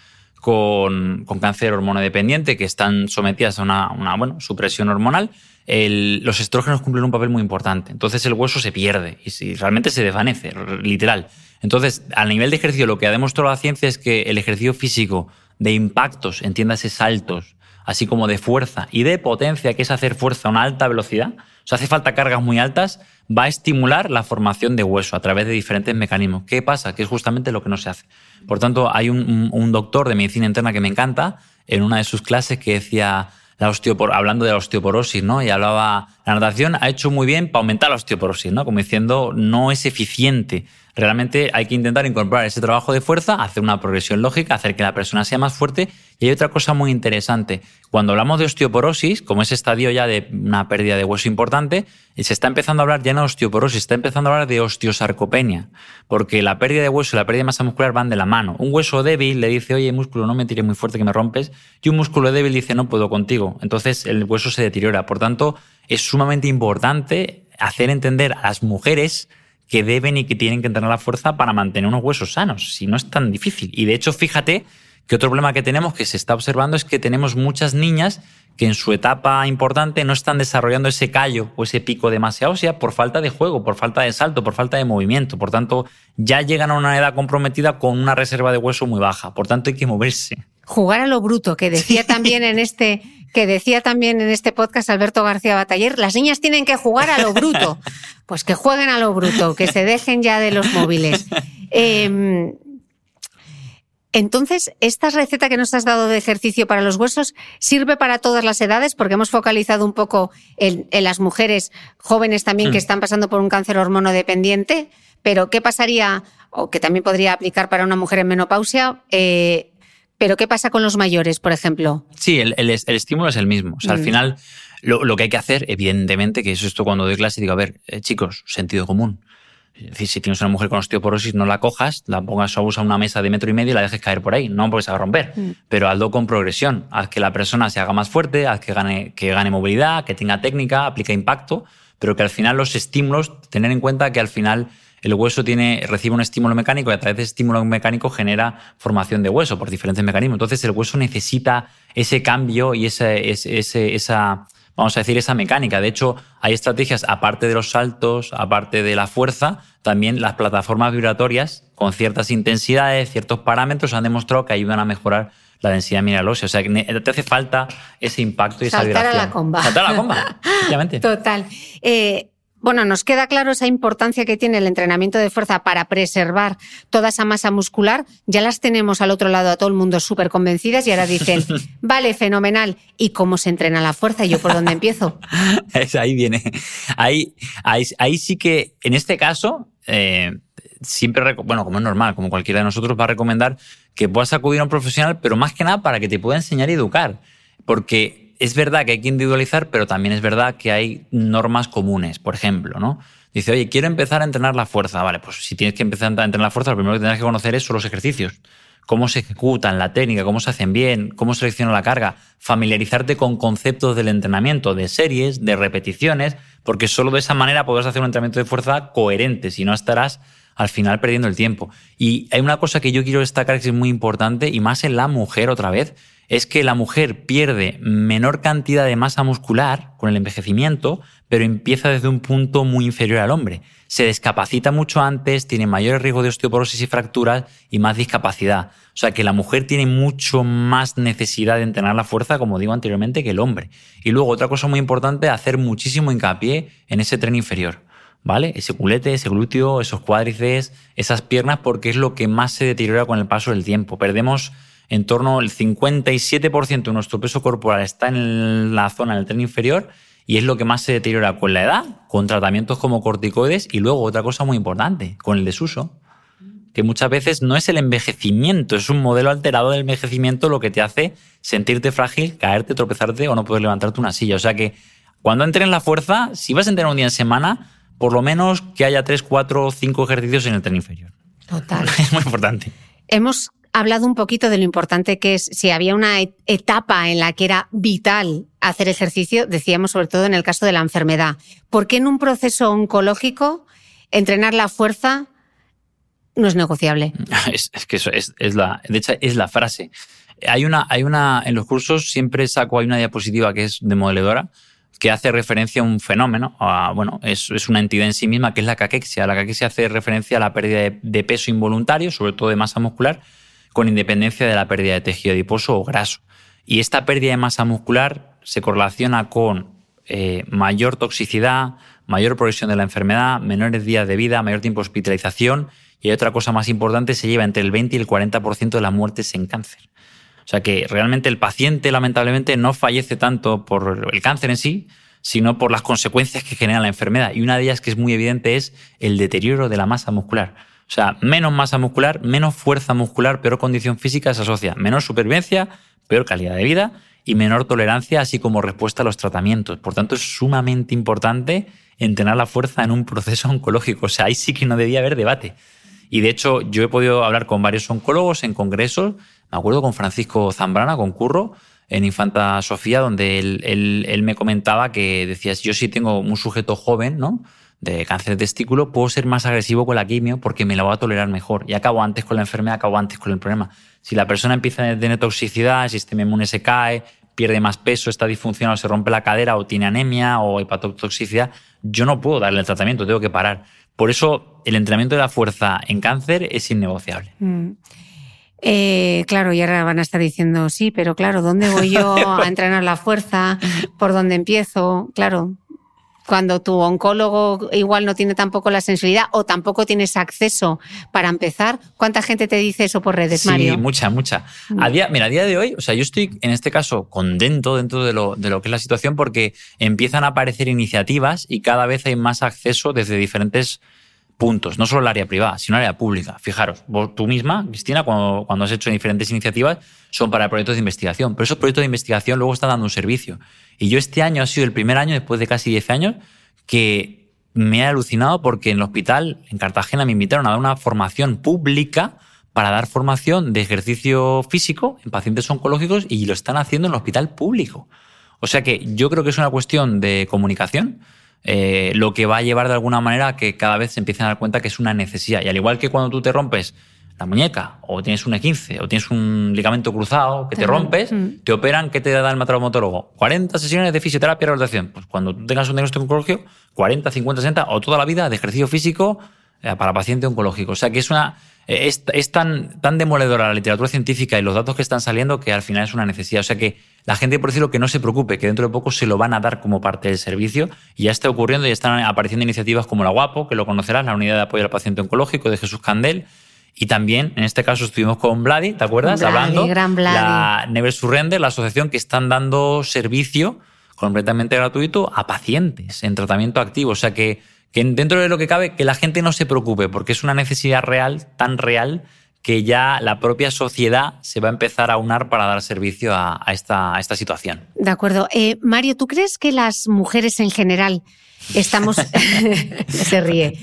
con, cáncer hormonodependiente que están sometidas a una, bueno, supresión hormonal, los estrógenos cumplen un papel muy importante. Entonces el hueso se pierde y si, realmente se desvanece, literal. Entonces, a nivel de ejercicio, lo que ha demostrado la ciencia es que el ejercicio físico de impactos, entiéndase saltos, así como de fuerza y de potencia, que es hacer fuerza a una alta velocidad, o sea, hace falta cargas muy altas, va a estimular la formación de hueso a través de diferentes mecanismos. ¿Qué pasa? Que es justamente lo que no se hace. Por tanto, hay un, doctor de medicina interna que me encanta, en una de sus clases que decía, la hablando de la osteoporosis, ¿no? Y hablaba, la natación ha hecho muy bien para aumentar la osteoporosis, ¿no? Como diciendo, no es eficiente realmente hay que intentar incorporar ese trabajo de fuerza, hacer una progresión lógica, hacer que la persona sea más fuerte. Y hay otra cosa muy interesante. Cuando hablamos de osteoporosis, como ese estadio ya de una pérdida de hueso importante, se está empezando a hablar ya no de osteoporosis, se está empezando a hablar de osteosarcopenia, porque la pérdida de hueso y la pérdida de masa muscular van de la mano. Un hueso débil le dice, oye, músculo, no me tires muy fuerte que me rompes, y un músculo débil dice, no puedo contigo. Entonces el hueso se deteriora. Por tanto, es sumamente importante hacer entender a las mujeres que deben y que tienen que tener la fuerza para mantener unos huesos sanos. Si no es tan difícil. Y de hecho, fíjate que otro problema que tenemos que se está observando es que tenemos muchas niñas que en su etapa importante no están desarrollando ese callo o ese pico de masa ósea por falta de juego, por falta de salto, por falta de movimiento. Por tanto, ya llegan a una edad comprometida con una reserva de hueso muy baja. Por tanto, hay que moverse. Jugar a lo bruto, que decía también en este que decía también en este podcast Alberto García Bataller, las niñas tienen que jugar a lo bruto. Pues que jueguen a lo bruto, que se dejen ya de los móviles. Em, entonces, esta receta que nos has dado de ejercicio para los huesos sirve para todas las edades, porque hemos focalizado un poco en, las mujeres jóvenes también que hmm. están pasando por un cáncer hormonodependiente. Pero, ¿qué pasaría, o que también podría aplicar para una mujer en menopausia? Eh, pero ¿qué pasa con los mayores, por ejemplo? Sí, el, estímulo es el mismo. O sea, al mm. final lo, que hay que hacer, evidentemente, que es esto cuando doy clase, digo, a ver, eh, chicos, sentido común. Es decir, si tienes una mujer con osteoporosis, no la cojas, la pongas a una mesa de metro y medio y la dejes caer por ahí. No porque se va a romper. Mm. Pero hazlo con progresión. Haz que la persona se haga más fuerte, haz que gane, que gane movilidad, que tenga técnica, aplica impacto, pero que al final los estímulos, tener en cuenta que al final el hueso tiene, recibe un estímulo mecánico y a través de ese estímulo mecánico genera formación de hueso por diferentes mecanismos. Entonces el hueso necesita ese cambio y ese, esa, vamos a decir, esa mecánica. De hecho, hay estrategias, aparte de los saltos, aparte de la fuerza, también las plataformas vibratorias con ciertas intensidades, ciertos parámetros han demostrado que ayudan a mejorar la densidad mineral ósea. O sea, que te hace falta ese impacto y esa vibración. Saltar a la comba. Saltar a la comba, Total. Eh, bueno, nos queda claro esa importancia que tiene el entrenamiento de fuerza para preservar toda esa masa muscular. Ya las tenemos al otro lado a todo el mundo súper convencidas y ahora dicen, vale, fenomenal. ¿Y cómo se entrena la fuerza? ¿Y yo por dónde empiezo? ahí viene. Ahí, ahí, sí que, en este caso, eh, siempre, bueno, como es normal, como cualquiera de nosotros va a recomendar que puedas acudir a un profesional, pero más que nada para que te pueda enseñar y educar. Porque es verdad que hay que individualizar, pero también es verdad que hay normas comunes. Por ejemplo, ¿no? Dice, oye, quiero empezar a entrenar la fuerza. Vale, pues si tienes que empezar a entrenar la fuerza, lo primero que tendrás que conocer es son los ejercicios. Cómo se ejecutan, la técnica, cómo se hacen bien, cómo selecciona la carga. Familiarizarte con conceptos del entrenamiento, de series, de repeticiones, porque solo de esa manera podrás hacer un entrenamiento de fuerza coherente. Si no, estarás al final perdiendo el tiempo. Y hay una cosa que yo quiero destacar que es muy importante, y más en la mujer otra vez, es que la mujer pierde menor cantidad de masa muscular con el envejecimiento, pero empieza desde un punto muy inferior al hombre. Se descapacita mucho antes, tiene mayor riesgo de osteoporosis y fracturas y más discapacidad. O sea que la mujer tiene mucho más necesidad de entrenar la fuerza, como digo anteriormente, que el hombre. Y luego otra cosa muy importante, hacer muchísimo hincapié en ese tren inferior. ¿Vale? Ese culete, ese glúteo, esos cuádriceps, esas piernas, porque es lo que más se deteriora con el paso del tiempo. Perdemos en torno al 57% de nuestro peso corporal está en la zona del tren inferior y es lo que más se deteriora con la edad, con tratamientos como corticoides y luego otra cosa muy importante, con el desuso, que muchas veces no es el envejecimiento, es un modelo alterado del envejecimiento lo que te hace sentirte frágil, caerte, tropezarte o no poder levantarte una silla. O sea que cuando entres en la fuerza, si vas a entrenar un día en semana, por lo menos que haya 3, 4 o 5 ejercicios en el tren inferior. Total. Es muy importante. Hemos hablado un poquito de lo importante que es, si había una etapa en la que era vital hacer ejercicio, decíamos sobre todo en el caso de la enfermedad. ¿Por qué en un proceso oncológico entrenar la fuerza no es negociable? Es, que eso es, la, de hecho, es la frase. Hay una, hay una, en los cursos siempre saco, una diapositiva que es demoledora, que hace referencia a un fenómeno, bueno, es, una entidad en sí misma que es la caquexia. La caquexia hace referencia a la pérdida de, peso involuntario, sobre todo de masa muscular, con independencia de la pérdida de tejido adiposo o graso. Y esta pérdida de masa muscular se correlaciona con eh, mayor toxicidad, mayor progresión de la enfermedad, menores días de vida, mayor tiempo de hospitalización y otra cosa más importante, se lleva entre el 20 y el 40% de las muertes en cáncer. O sea que realmente el paciente lamentablemente no fallece tanto por el cáncer en sí, sino por las consecuencias que genera la enfermedad. Y una de ellas que es muy evidente es el deterioro de la masa muscular. O sea, menos masa muscular, menos fuerza muscular, peor condición física se asocia. Menor supervivencia, peor calidad de vida y menor tolerancia, así como respuesta a los tratamientos. Por tanto, es sumamente importante entrenar la fuerza en un proceso oncológico. O sea, ahí sí que no debía haber debate. Y de hecho, yo he podido hablar con varios oncólogos en congresos me acuerdo con Francisco Zambrana, con Curro, en Infanta Sofía, donde él, me comentaba que decía, si yo sí tengo un sujeto joven, ¿no? De cáncer de testículo, puedo ser más agresivo con la quimio porque me la voy a tolerar mejor. Y acabo antes con la enfermedad, acabo antes con el problema. Si la persona empieza a tener toxicidad, el sistema inmune se cae, pierde más peso, está disfuncional, se rompe la cadera o tiene anemia o hepatotoxicidad, yo no puedo darle el tratamiento, tengo que parar. Por eso el entrenamiento de la fuerza en cáncer es innegociable. Mm. Eh, claro, y ahora van a estar diciendo, sí, pero claro, ¿dónde voy yo a entrenar la fuerza? ¿Por dónde empiezo? Claro, cuando tu oncólogo igual no tiene tampoco la sensibilidad o tampoco tienes acceso para empezar, ¿cuánta gente te dice eso por redes, Mario? Sí, mucha, mucha. Mm. A día, mira, a día de hoy, o sea, yo estoy en este caso contento dentro de lo, de lo que es la situación porque empiezan a aparecer iniciativas y cada vez hay más acceso desde diferentes puntos, no solo el área privada, sino el área pública. Fijaros, vos, tú misma, Cristina, cuando, cuando has hecho diferentes iniciativas, son para proyectos de investigación, pero esos proyectos de investigación luego están dando un servicio. Y yo este año ha sido el primer año, después de casi 10 años, que me he alucinado porque en el hospital, en Cartagena, me invitaron a dar una formación pública para dar formación de ejercicio físico en pacientes oncológicos y lo están haciendo en el hospital público. O sea que yo creo que es una cuestión de comunicación, eh, lo que va a llevar de alguna manera a que cada vez se empiecen a dar cuenta que es una necesidad. Y al igual que cuando tú te rompes la muñeca, o tienes un E15, o tienes un ligamento cruzado que te, rompes, mm. te operan, ¿qué te da el traumatólogo? 40 sesiones de fisioterapia y rehabilitación. Pues cuando tú tengas un diagnóstico oncológico, 40, 50, 60 o toda la vida de ejercicio físico eh, para paciente oncológico. O sea que es una eh, es, tan, tan demoledora la literatura científica y los datos que están saliendo que al final es una necesidad. O sea que la gente, por decirlo, que no se preocupe, que dentro de poco se lo van a dar como parte del servicio y ya está ocurriendo y están apareciendo iniciativas como la Guapo, que lo conocerás, la Unidad de Apoyo al Paciente Oncológico de Jesús Candel. Y también, en este caso, estuvimos con Vladi, ¿te acuerdas? Hablando. Gran La Never Surrender, la asociación que están dando servicio completamente gratuito a pacientes en tratamiento activo. O sea que que dentro de lo que cabe, que la gente no se preocupe, porque es una necesidad real, tan real, que ya la propia sociedad se va a empezar a unar para dar servicio a, esta, esta, situación. De acuerdo. Eh, Mario, ¿tú crees que las mujeres en general estamos... se ríe.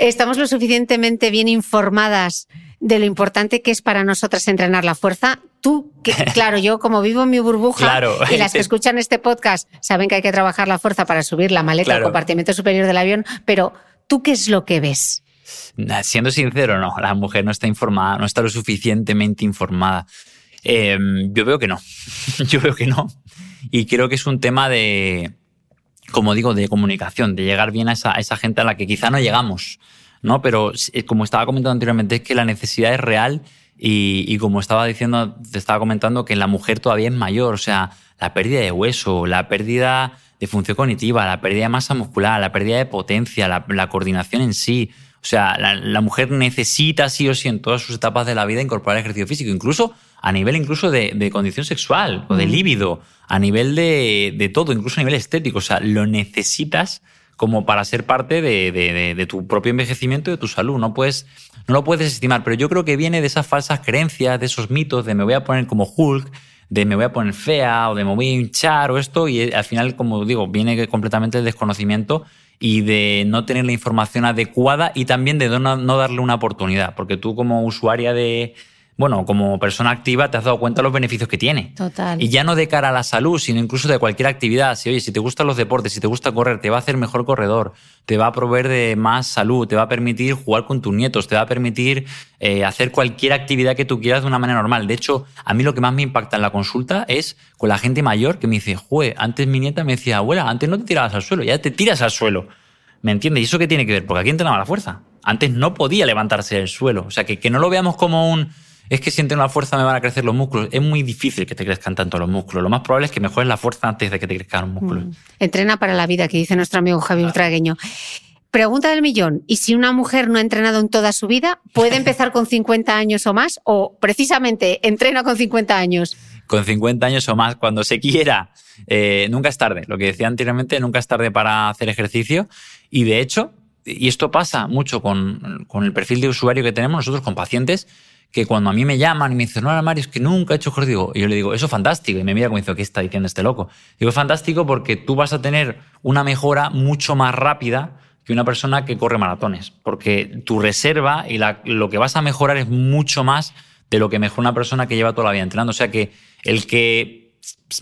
¿Estamos lo suficientemente bien informadas de lo importante que es para nosotras entrenar la fuerza. Tú, que, claro, yo como vivo en mi burbuja y las que escuchan este podcast saben que hay que trabajar la fuerza para subir la maleta al compartimento superior del avión, pero ¿tú qué es lo que ves? Siendo sincero, no, la mujer no está informada, no está lo suficientemente informada. Em, yo veo que no, yo veo que no. Y creo que es un tema de, como digo, de comunicación, de llegar bien a esa, esa gente a la que quizá no llegamos. ¿no? Pero eh, como estaba comentando anteriormente, es que la necesidad es real y, como estaba diciendo, te estaba comentando que la mujer todavía es mayor, o sea, la pérdida de hueso, la pérdida de función cognitiva, la pérdida de masa muscular, la pérdida de potencia, la, coordinación en sí. O sea, la, mujer necesita sí o sí en todas sus etapas de la vida incorporar ejercicio físico, incluso a nivel incluso de, condición sexual o de líbido, a nivel de, de, todo, incluso a nivel estético. O sea, lo necesitas como para ser parte de, tu propio envejecimiento y de tu salud. No, puedes, no lo puedes estimar, pero yo creo que viene de esas falsas creencias, de esos mitos de me voy a poner como Hulk, de me voy a poner fea o de me voy a hinchar o esto y al final, como digo, viene completamente el desconocimiento y de no tener la información adecuada y también de no, darle una oportunidad, porque tú como usuaria de, bueno, como persona activa te has dado cuenta de los beneficios que tiene. Total. Y ya no de cara a la salud, sino incluso de cualquier actividad. Si, oye, si te gustan los deportes, si te gusta correr, te va a hacer mejor corredor, te va a proveer de más salud, te va a permitir jugar con tus nietos, te va a permitir eh, hacer cualquier actividad que tú quieras de una manera normal. De hecho, a mí lo que más me impacta en la consulta es con la gente mayor que me dice, jue, antes mi nieta me decía, abuela, antes no te tirabas al suelo, ya te tiras al suelo. ¿Me entiendes? ¿Y eso qué tiene que ver? Porque aquí entrenaba la fuerza. Antes no podía levantarse del suelo. O sea, que, que no lo veamos como un es que si entreno la fuerza me van a crecer los músculos. Es muy difícil que te crezcan tanto los músculos. Lo más probable es que mejores la fuerza antes de que te crezcan los músculos. Mm. Entrena para la vida, que dice nuestro amigo Javier Tragueño. Pregunta del millón. ¿Y si una mujer no ha entrenado en toda su vida, puede empezar con 50 años o más? ¿O precisamente entrena con 50 años? Con 50 años o más, cuando se quiera. Eh, nunca es tarde. Lo que decía anteriormente, nunca es tarde para hacer ejercicio. Y de hecho, y esto pasa mucho con, con el perfil de usuario que tenemos nosotros con pacientes, que cuando a mí me llaman y me dicen, no, Mario, es que nunca he hecho ejercicio, y yo le digo, eso es fantástico. Y me mira como dice, ¿qué está diciendo este loco? Digo, es fantástico porque tú vas a tener una mejora mucho más rápida que una persona que corre maratones, porque tu reserva y lo que vas a mejorar es mucho más de lo que mejora una persona que lleva toda la vida entrenando. O sea que el que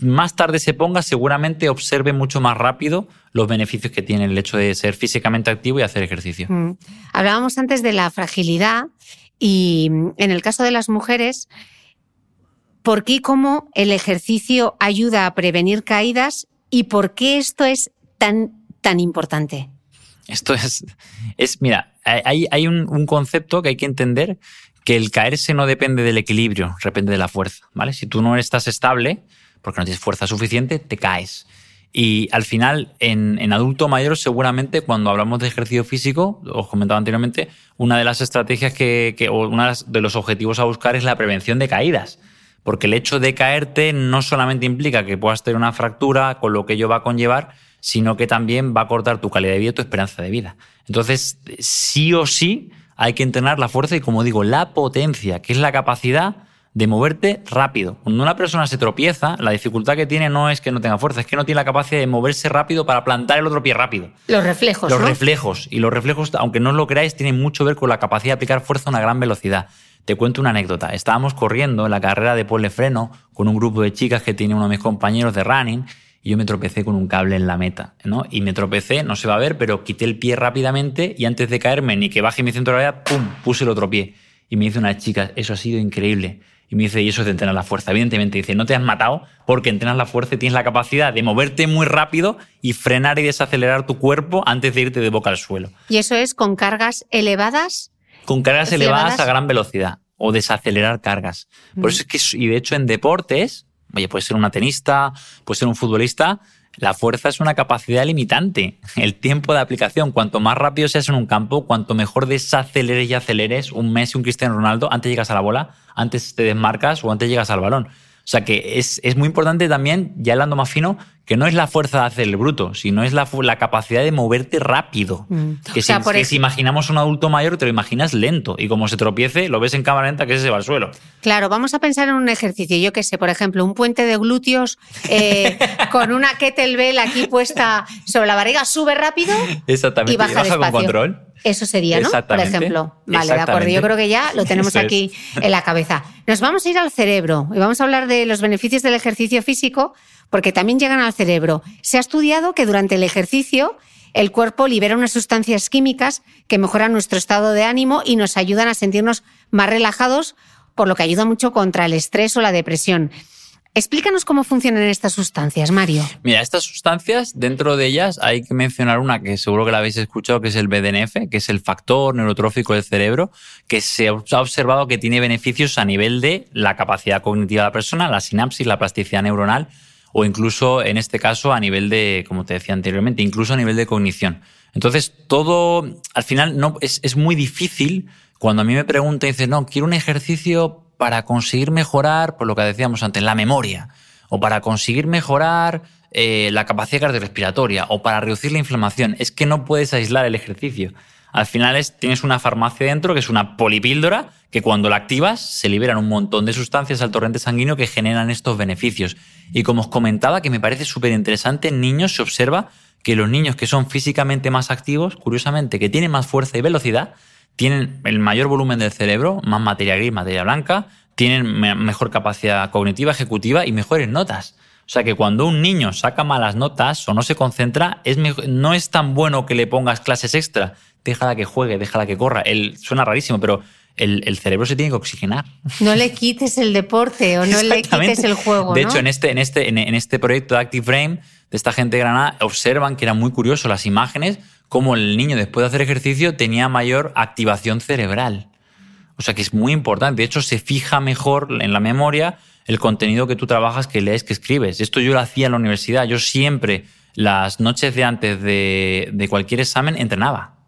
más tarde se ponga seguramente observe mucho más rápido los beneficios que tiene el hecho de ser físicamente activo y hacer ejercicio. Mm. Hablábamos antes de la fragilidad y en el caso de las mujeres, ¿por qué y cómo el ejercicio ayuda a prevenir caídas y por qué esto es tan, tan importante? Esto es, es mira, hay, hay un, un, concepto que hay que entender que el caerse no depende del equilibrio, depende de la fuerza, ¿vale? Si tú no estás estable, porque no tienes fuerza suficiente, te caes. Y al final, en, adulto mayor, seguramente cuando hablamos de ejercicio físico, os comentaba anteriormente, una de las estrategias que, que o uno de los objetivos a buscar es la prevención de caídas. Porque el hecho de caerte no solamente implica que puedas tener una fractura, con lo que ello va a conllevar, sino que también va a cortar tu calidad de vida y tu esperanza de vida. Entonces, sí o sí, hay que entrenar la fuerza y, como digo, la potencia, que es la capacidad de moverte rápido. Cuando una persona se tropieza, la dificultad que tiene no es que no tenga fuerza, es que no tiene la capacidad de moverse rápido para plantar el otro pie rápido. Los reflejos. Los reflejos. Y los reflejos, aunque no lo creáis, tienen mucho que ver con la capacidad de aplicar fuerza a una gran velocidad. Te cuento una anécdota. Estábamos corriendo en la carrera de Pole Freno con un grupo de chicas que tiene uno de mis compañeros de running y yo me tropecé con un cable en la meta, ¿no? Y me tropecé, no se va a ver, pero quité el pie rápidamente y antes de caerme ni que baje mi centro de gravedad, ¡pum! puse el otro pie. Y me dice una chica, eso ha sido increíble. Y me dice, y eso es de entrenar la fuerza. Evidentemente, dice, no te has matado porque entrenas la fuerza y tienes la capacidad de moverte muy rápido y frenar y desacelerar tu cuerpo antes de irte de boca al suelo. ¿Y eso es con cargas elevadas? Con cargas elevadas, a gran velocidad o desacelerar cargas. Por eso es que, y de hecho en deportes, oye, puede ser una tenista, puede ser un futbolista, la fuerza es una capacidad limitante. El tiempo de aplicación, cuanto más rápido seas en un campo, cuanto mejor desaceleres y aceleres un Messi, un Cristiano Ronaldo, antes llegas a la bola, antes te desmarcas o antes llegas al balón. O sea que es, es, muy importante también, ya hablando más fino, que no es la fuerza de hacer el bruto, sino es la, la capacidad de moverte rápido. Mm. Que, si, imaginamos un adulto mayor, te lo imaginas lento y como se tropiece, lo ves en cámara lenta que se va al suelo. Claro, vamos a pensar en un ejercicio, yo qué sé, por ejemplo, un puente de glúteos eh, con una kettlebell aquí puesta sobre la barriga, sube rápido y baja, y con control. Eso sería, ¿no? Por ejemplo. Vale, de acuerdo. Yo creo que ya lo tenemos aquí en la cabeza. Nos vamos a ir al cerebro y vamos a hablar de los beneficios del ejercicio físico, porque también llegan al cerebro. Se ha estudiado que durante el ejercicio el cuerpo libera unas sustancias químicas que mejoran nuestro estado de ánimo y nos ayudan a sentirnos más relajados, por lo que ayuda mucho contra el estrés o la depresión. Explícanos cómo funcionan estas sustancias, Mario. Mira, estas sustancias, dentro de ellas hay que mencionar una que seguro que la habéis escuchado, que es el BDNF, que es el factor neurotrófico del cerebro, que se ha observado que tiene beneficios a nivel de la capacidad cognitiva de la persona, la sinapsis, la plasticidad neuronal, o incluso, en este caso, a nivel de, como te decía anteriormente, incluso a nivel de cognición. Entonces, todo, al final, no, es, muy difícil cuando a mí me preguntan y dicen, no, quiero un ejercicio para conseguir mejorar, por lo que decíamos antes, la memoria, o para conseguir mejorar eh, la capacidad cardiorrespiratoria, o para reducir la inflamación. Es que no puedes aislar el ejercicio. Al final es, tienes una farmacia dentro que es una polipíldora que cuando la activas se liberan un montón de sustancias al torrente sanguíneo que generan estos beneficios. Y como os comentaba, que me parece súper interesante, en niños se observa que los niños que son físicamente más activos, curiosamente, que tienen más fuerza y velocidad, tienen el mayor volumen del cerebro, más materia gris, materia blanca, tienen mejor capacidad cognitiva, ejecutiva y mejores notas. O sea que cuando un niño saca malas notas o no se concentra, es no es tan bueno que le pongas clases extra. Déjala que juegue, déjala que corra. Él, suena rarísimo, pero el, cerebro se tiene que oxigenar. No le quites el deporte o no le quites el juego. De hecho, en este, en, este, en este proyecto de Active Frame, de esta gente de Granada, observan que era muy curioso las imágenes, cómo el niño después de hacer ejercicio tenía mayor activación cerebral. O sea que es muy importante. De hecho, se fija mejor en la memoria el contenido que tú trabajas, que lees, que escribes. Esto yo lo hacía en la universidad. Yo siempre, las noches de antes de, de cualquier examen, entrenaba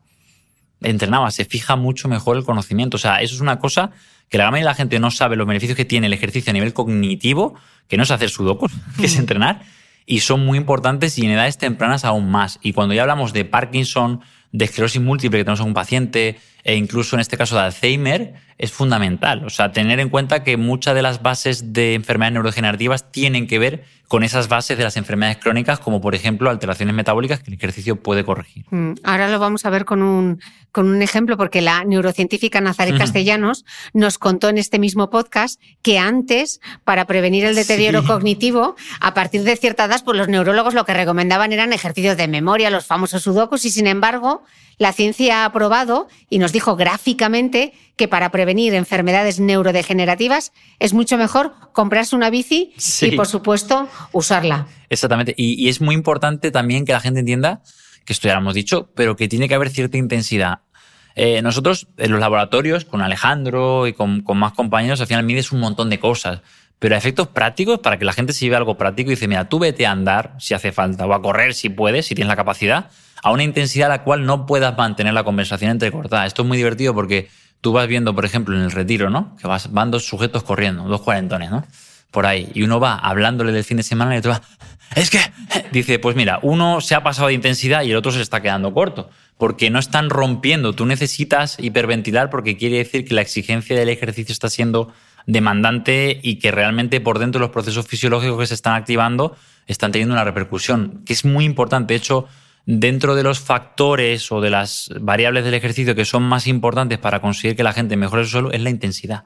entrenaba, se fija mucho mejor el conocimiento. O sea, eso es una cosa que la mayoría de la gente no sabe los beneficios que tiene el ejercicio a nivel cognitivo, que no es hacer sudokus, que es mm. entrenar, y son muy importantes y en edades tempranas aún más. Y cuando ya hablamos de Parkinson, de esclerosis múltiple que tenemos en un paciente, e incluso en este caso de Alzheimer, es fundamental. O sea, tener en cuenta que muchas de las bases de enfermedades neurodegenerativas tienen que ver con esas bases de las enfermedades crónicas, como por ejemplo alteraciones metabólicas que el ejercicio puede corregir. Mm, ahora lo vamos a ver con un, con un ejemplo, porque la neurocientífica Nazaret Castellanos nos contó en este mismo podcast que antes, para prevenir el deterioro cognitivo, a partir de cierta edad, pues los neurólogos lo que recomendaban eran ejercicios de memoria, los famosos sudokus, y sin embargo, la ciencia ha probado y nos dijo gráficamente que para prevenir enfermedades neurodegenerativas es mucho mejor comprarse una bici y, por supuesto, usarla. Exactamente. Y, es muy importante también que la gente entienda, que esto ya lo hemos dicho, pero que tiene que haber cierta intensidad. Eh, nosotros en los laboratorios, con Alejandro y con, más compañeros, al final mides un montón de cosas. Pero a efectos prácticos, para que la gente se lleve algo práctico y dice, mira, tú vete a andar si hace falta, o a correr si puedes, si tienes la capacidad, a una intensidad a la cual no puedas mantener la conversación entrecortada. Esto es muy divertido porque tú vas viendo, por ejemplo, en el retiro, ¿no? Que vas, van dos sujetos corriendo, dos cuarentones, ¿no? Por ahí. Y uno va hablándole del fin de semana y otro va, es que, dice, pues mira, uno se ha pasado de intensidad y el otro se está quedando corto. Porque no están rompiendo. Tú necesitas hiperventilar porque quiere decir que la exigencia del ejercicio está siendo demandante y que realmente por dentro los procesos fisiológicos que se están activando están teniendo una repercusión, que es muy importante. De hecho, dentro de los factores o de las variables del ejercicio que son más importantes para conseguir que la gente mejore su es la intensidad.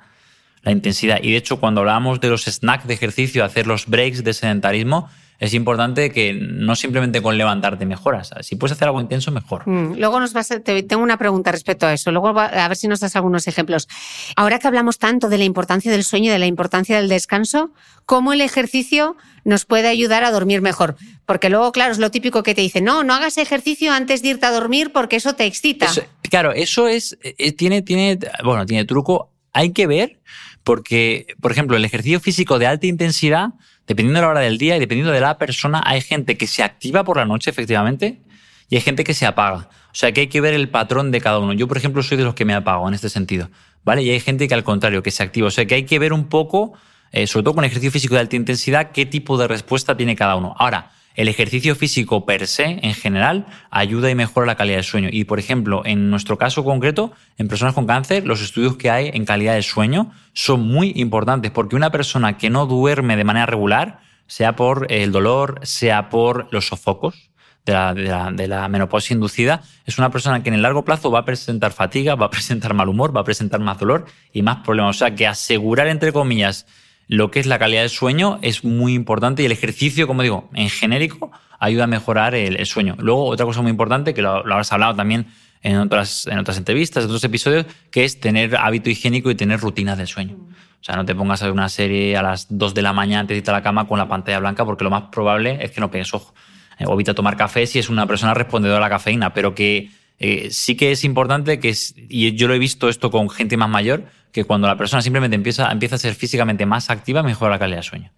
La intensidad. Y de hecho, cuando hablábamos de los snacks de ejercicio, hacer los breaks de sedentarismo, es importante que no simplemente con levantarte mejoras. Si puedes hacer algo intenso, mejor. Mm, luego nos vas a, te, tengo una pregunta respecto a eso. Luego a ver si nos das algunos ejemplos. Ahora que hablamos tanto de la importancia del sueño, de la importancia del descanso, ¿cómo el ejercicio nos puede ayudar a dormir mejor? Porque luego, claro, es lo típico que te dicen, no, no hagas ejercicio antes de irte a dormir porque eso te excita. claro, eso es, eh, tiene, tiene, bueno, tiene truco. Hay que ver porque, por ejemplo, el ejercicio físico de alta intensidad dependiendo de la hora del día y dependiendo de la persona, hay gente que se activa por la noche, efectivamente, y hay gente que se apaga. O sea que hay que ver el patrón de cada uno. Yo, por ejemplo, soy de los que me apago en este sentido. ¿Vale? Y hay gente que al contrario, que se activa. O sea que hay que ver un poco, eh, sobre todo con ejercicio físico de alta intensidad, qué tipo de respuesta tiene cada uno. Ahora, el ejercicio físico per se, en general, ayuda y mejora la calidad del sueño. Y, por ejemplo, en nuestro caso concreto, en personas con cáncer, los estudios que hay en calidad del sueño son muy importantes, porque una persona que no duerme de manera regular, sea por el dolor, sea por los sofocos, de la, de, la, menopausia inducida, es una persona que en el largo plazo va a presentar fatiga, va a presentar mal humor, va a presentar más dolor y más problemas. O sea, que asegurar, entre comillas, lo que es la calidad del sueño es muy importante y el ejercicio, como digo, en genérico, ayuda a mejorar el, sueño. Luego, otra cosa muy importante, que lo, habrás hablado también en otras, en otras entrevistas, en otros episodios, que es tener hábito higiénico y tener rutinas del sueño. O sea, no te pongas a ver una serie a las 2 de la mañana antes de irte a la cama con la pantalla blanca, porque lo más probable es que no pegues ojo. Eh, o evita tomar café si es una persona respondedora a la cafeína, pero que eh, sí que es importante que, y yo lo he visto esto con gente más mayor, que cuando la persona simplemente empieza, empieza a ser físicamente más activa, mejora la calidad de sueño.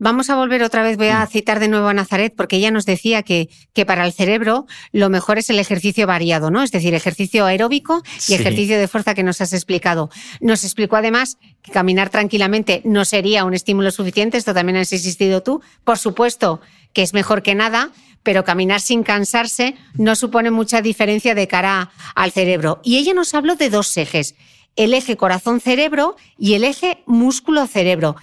Vamos a volver otra vez, voy a mm. citar de nuevo a Nazaret, porque ella nos decía que, que para el cerebro lo mejor es el ejercicio variado, ¿no? Es decir, ejercicio aeróbico y ejercicio de fuerza que nos has explicado. Nos explicó además que caminar tranquilamente no sería un estímulo suficiente, esto también has insistido tú. Por supuesto que es mejor que nada, pero caminar sin cansarse no supone mucha diferencia de cara al cerebro. Y ella nos habló de dos ejes, el eje corazón-cerebro y el eje músculo-cerebro.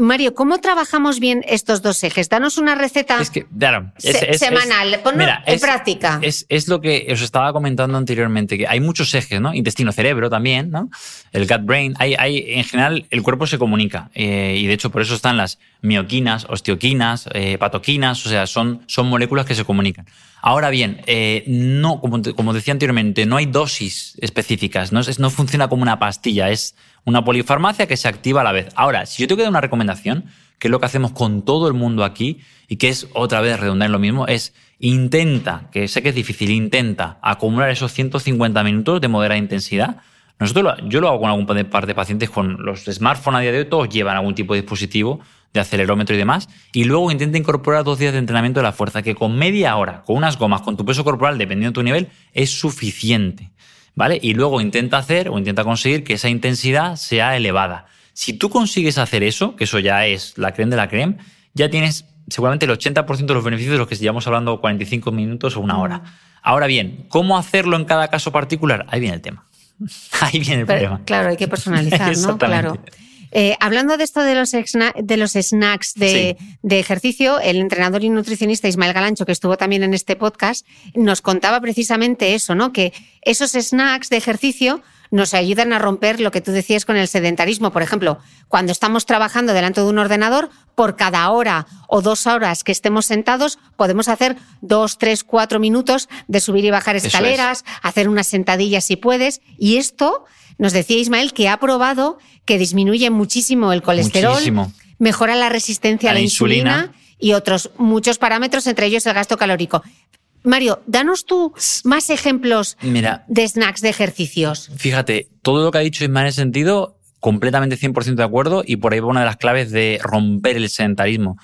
Mario, ¿cómo trabajamos bien estos dos ejes? Danos una receta Es que, claro, es- se- es- semanal, ponlo mira, en es- práctica. Es, lo que os estaba comentando anteriormente, que hay muchos ejes, ¿no? Intestino-cerebro también, ¿no? El gut-brain. Hay, hay, en general, el cuerpo se comunica. eh, y de hecho, por eso están las mioquinas, osteoquinas, eh, patoquinas, o sea, son, son moléculas que se comunican. Ahora bien, eh, no, como, como decía anteriormente, no hay dosis específicas, no, es- no funciona como una pastilla, es una polifarmacia que se activa a la vez. Ahora, si yo tengo que dar una recomendación, que es lo que hacemos con todo el mundo aquí, y que es otra vez redundar en lo mismo, es intenta, que sé que es difícil, intenta acumular esos 150 minutos de moderada intensidad. Nosotros yo lo hago con algún par de pacientes con los smartphones a día de hoy, todos llevan algún tipo de dispositivo de acelerómetro y demás, y luego intenta incorporar dos días de entrenamiento de la fuerza, que con media hora, con unas gomas, con tu peso corporal, dependiendo de tu nivel, es suficiente. ¿Vale? Y luego intenta hacer o intenta conseguir que esa intensidad sea elevada. Si tú consigues hacer eso, que eso ya es la creme de la creme, ya tienes seguramente el 80% de los beneficios de los que llevamos hablando 45 minutos o una hora. Ahora bien, ¿cómo hacerlo en cada caso particular? Ahí viene el tema. Ahí viene el Pero, problema. claro, hay que personalizar, ¿no? Claro. Eh, hablando de esto de los, de los snacks de, de ejercicio, el entrenador y nutricionista Ismael Galancho, que estuvo también en este podcast, nos contaba precisamente eso, ¿no? Que esos snacks de ejercicio nos ayudan a romper lo que tú decías con el sedentarismo. Por ejemplo, cuando estamos trabajando delante de un ordenador, por cada hora o dos horas que estemos sentados, podemos hacer dos, tres, cuatro minutos de subir y bajar es. escaleras, hacer unas sentadillas si puedes. Y esto, nos decía Ismael, que ha probado que disminuye muchísimo el colesterol, Muchísimo. mejora la resistencia a, la la insulina. insulina. y otros muchos parámetros, entre ellos el gasto calórico. Mario, danos tú más ejemplos Mira, de snacks de ejercicios. Fíjate, todo lo que ha dicho Ismael en ese sentido, completamente 100% de acuerdo y por ahí va una de las claves de romper el sedentarismo.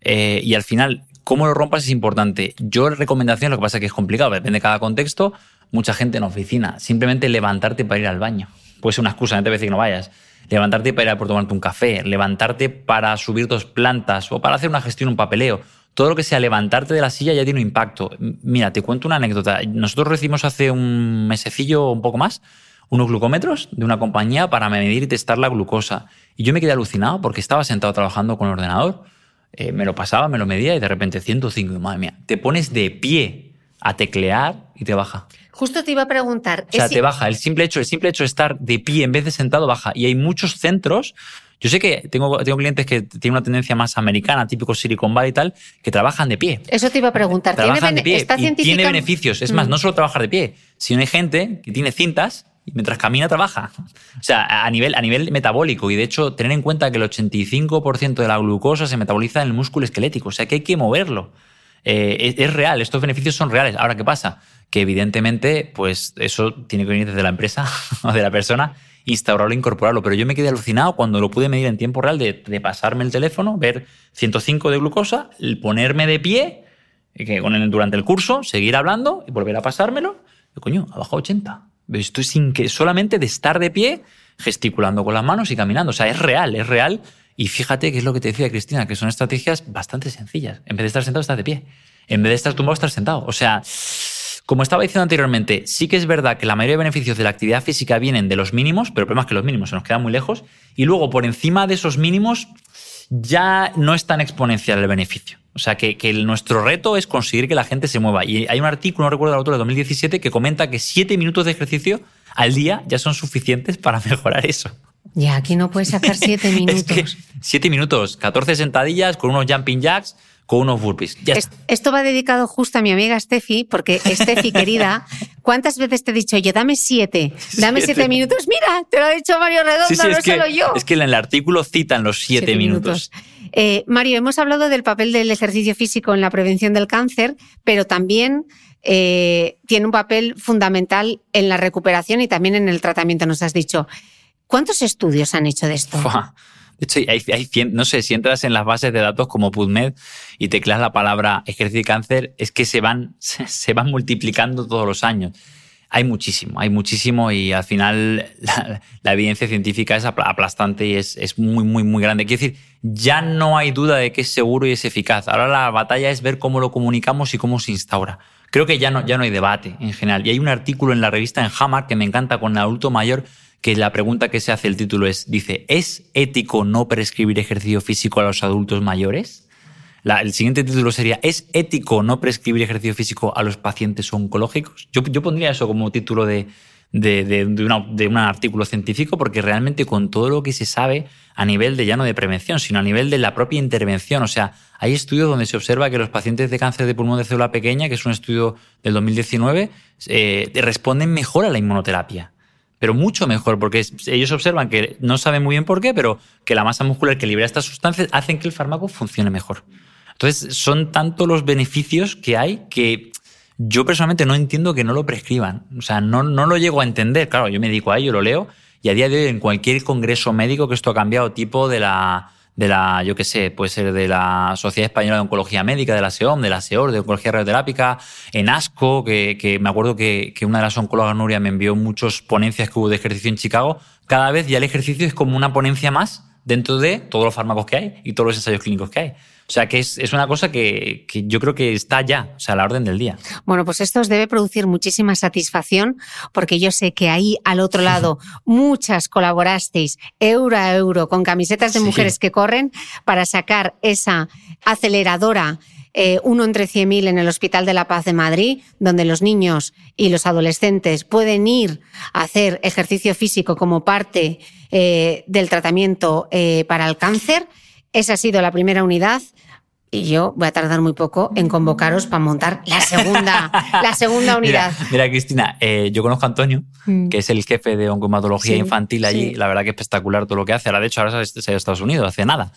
Eh, y al final, cómo lo rompas es importante. Yo recomendación, lo que pasa es que es complicado, depende de cada contexto, mucha gente en oficina, simplemente levantarte para ir al baño. Puede ser una excusa, no te voy a decir que no vayas. Levantarte para ir a por tomarte un café, levantarte para subir dos plantas o para hacer una gestión, un papeleo. Todo lo que sea levantarte de la silla ya tiene un impacto. Mira, te cuento una anécdota. Nosotros recibimos hace un mesecillo un poco más unos glucómetros de una compañía para medir y testar la glucosa. Y yo me quedé alucinado porque estaba sentado trabajando con el ordenador, eh, me lo pasaba, me lo medía y de repente 105. Y madre mía, te pones de pie a teclear y te baja. Justo te iba a preguntar. O sea, ¿es- te baja. El simple hecho, el simple hecho de estar de pie en vez de sentado baja. Y hay muchos centros. Yo sé que tengo, tengo clientes que tienen una tendencia más americana, típico Silicon Valley y tal, que trabajan de pie. Eso te iba a preguntar. ¿Tiene, Trabajan de pie está y tiene científica- beneficios. Es más, Mm. no solo trabajar de pie, sino hay gente que tiene cintas y mientras camina trabaja. O sea, a nivel, a nivel metabólico. Y de hecho, tener en cuenta que el 85% de la glucosa se metaboliza en el músculo esquelético. O sea, que hay que moverlo. Eh, es, real, estos beneficios son reales. Ahora, ¿qué pasa? Que evidentemente, pues eso tiene que venir desde la empresa o de la persona, instaurarlo incorporarlo. Pero yo me quedé alucinado cuando lo pude medir en tiempo real de, pasarme el teléfono, ver 105 de glucosa, el ponerme de pie, y que con el, durante el curso, seguir hablando y volver a pasármelo. Y coño, ha bajado 80. Esto es sin que solamente de estar de pie, gesticulando con las manos y caminando. O sea, es real, es real. Y fíjate que es lo que te decía Cristina, que son estrategias bastante sencillas. En vez de estar sentado, estás de pie. En vez de estar tumbado, estás sentado. O sea, como estaba diciendo anteriormente, sí que es verdad que la mayoría de beneficios de la actividad física vienen de los mínimos, pero el problema es que los mínimos se nos quedan muy lejos. Y luego, por encima de esos mínimos, ya no es tan exponencial el beneficio. O sea, que, que nuestro reto es conseguir que la gente se mueva. Y hay un artículo, no recuerdo el autor, de 2017, que comenta que siete minutos de ejercicio al día ya son suficientes para mejorar eso. Ya, aquí no puedes sacar siete Es minutos. que siete minutos, 14 sentadillas con unos jumping jacks, con unos burpees. Ya Es- está. Esto va dedicado justo a mi amiga Steffi, porque Steffi, querida, ¿cuántas veces te he dicho yo, dame siete, dame siete, Siete. minutos? Mira, te lo ha dicho Mario Redondo, Sí, sí, no es, que, solo yo. es que en el artículo citan los siete, minutos. Eh, Mario, hemos hablado del papel del ejercicio físico en la prevención del cáncer, pero también eh, tiene un papel fundamental en la recuperación y también en el tratamiento, nos has dicho. ¿Cuántos estudios han hecho de esto? Fua. De hecho, hay, hay no sé, si entras en las bases de datos como PubMed y tecleas la palabra ejercicio y cáncer, es que se van, se, van multiplicando todos los años. Hay muchísimo, hay muchísimo y al final la, la evidencia científica es apla- aplastante y es, es muy, muy, muy grande. Quiero decir, ya no hay duda de que es seguro y es eficaz. Ahora la batalla es ver cómo lo comunicamos y cómo se instaura. Creo que ya no, ya no hay debate en general. Y hay un artículo en la revista en Hammer que me encanta con el adulto mayor que la pregunta que se hace el título es, dice, ¿es ético no prescribir ejercicio físico a los adultos mayores? el siguiente título sería, ¿es ético no prescribir ejercicio físico a los pacientes oncológicos? Yo, yo pondría eso como título de, de, de, un artículo científico, porque realmente con todo lo que se sabe a nivel de ya no de prevención, sino a nivel de la propia intervención, o sea, hay estudios donde se observa que los pacientes de cáncer de pulmón de célula pequeña, que es un estudio del 2019, eh, responden mejor a la inmunoterapia pero mucho mejor, porque ellos observan que no saben muy bien por qué, pero que la masa muscular que libera estas sustancias hacen que el fármaco funcione mejor. Entonces, son tantos los beneficios que hay que yo personalmente no entiendo que no lo prescriban. O sea, no, no lo llego a entender. Claro, yo me dedico a ello, lo leo, y a día de hoy en cualquier congreso médico que esto ha cambiado, tipo de la, de la, yo qué sé, puede ser de la Sociedad Española de Oncología Médica, de la SEOM, de la SEOR, de Oncología Radioterápica, en ASCO, que, que me acuerdo que, que, una de las oncólogas, Nuria, me envió muchas ponencias que hubo de ejercicio en Chicago. Cada vez ya el ejercicio es como una ponencia más dentro de todos los fármacos que hay y todos los ensayos clínicos que hay. O sea, que es, una cosa que, yo creo que está ya, o sea, a la orden del día. Bueno, pues esto os debe producir muchísima satisfacción, porque yo sé que ahí al otro lado muchas colaborasteis euro a euro con camisetas de mujeres que corren para sacar esa aceleradora eh, uno entre 100.000 en el Hospital de la Paz de Madrid, donde los niños y los adolescentes pueden ir a hacer ejercicio físico como parte eh, del tratamiento eh, para el cáncer. Esa ha sido la primera unidad y yo voy a tardar muy poco en convocaros para montar la segunda, la segunda unidad. Mira, Cristina, eh, yo conozco a Antonio, mm. que es el jefe de oncomatología infantil allí. La verdad que espectacular todo lo que hace. Ahora, de hecho, ahora se ha ido a Estados Unidos, hace nada.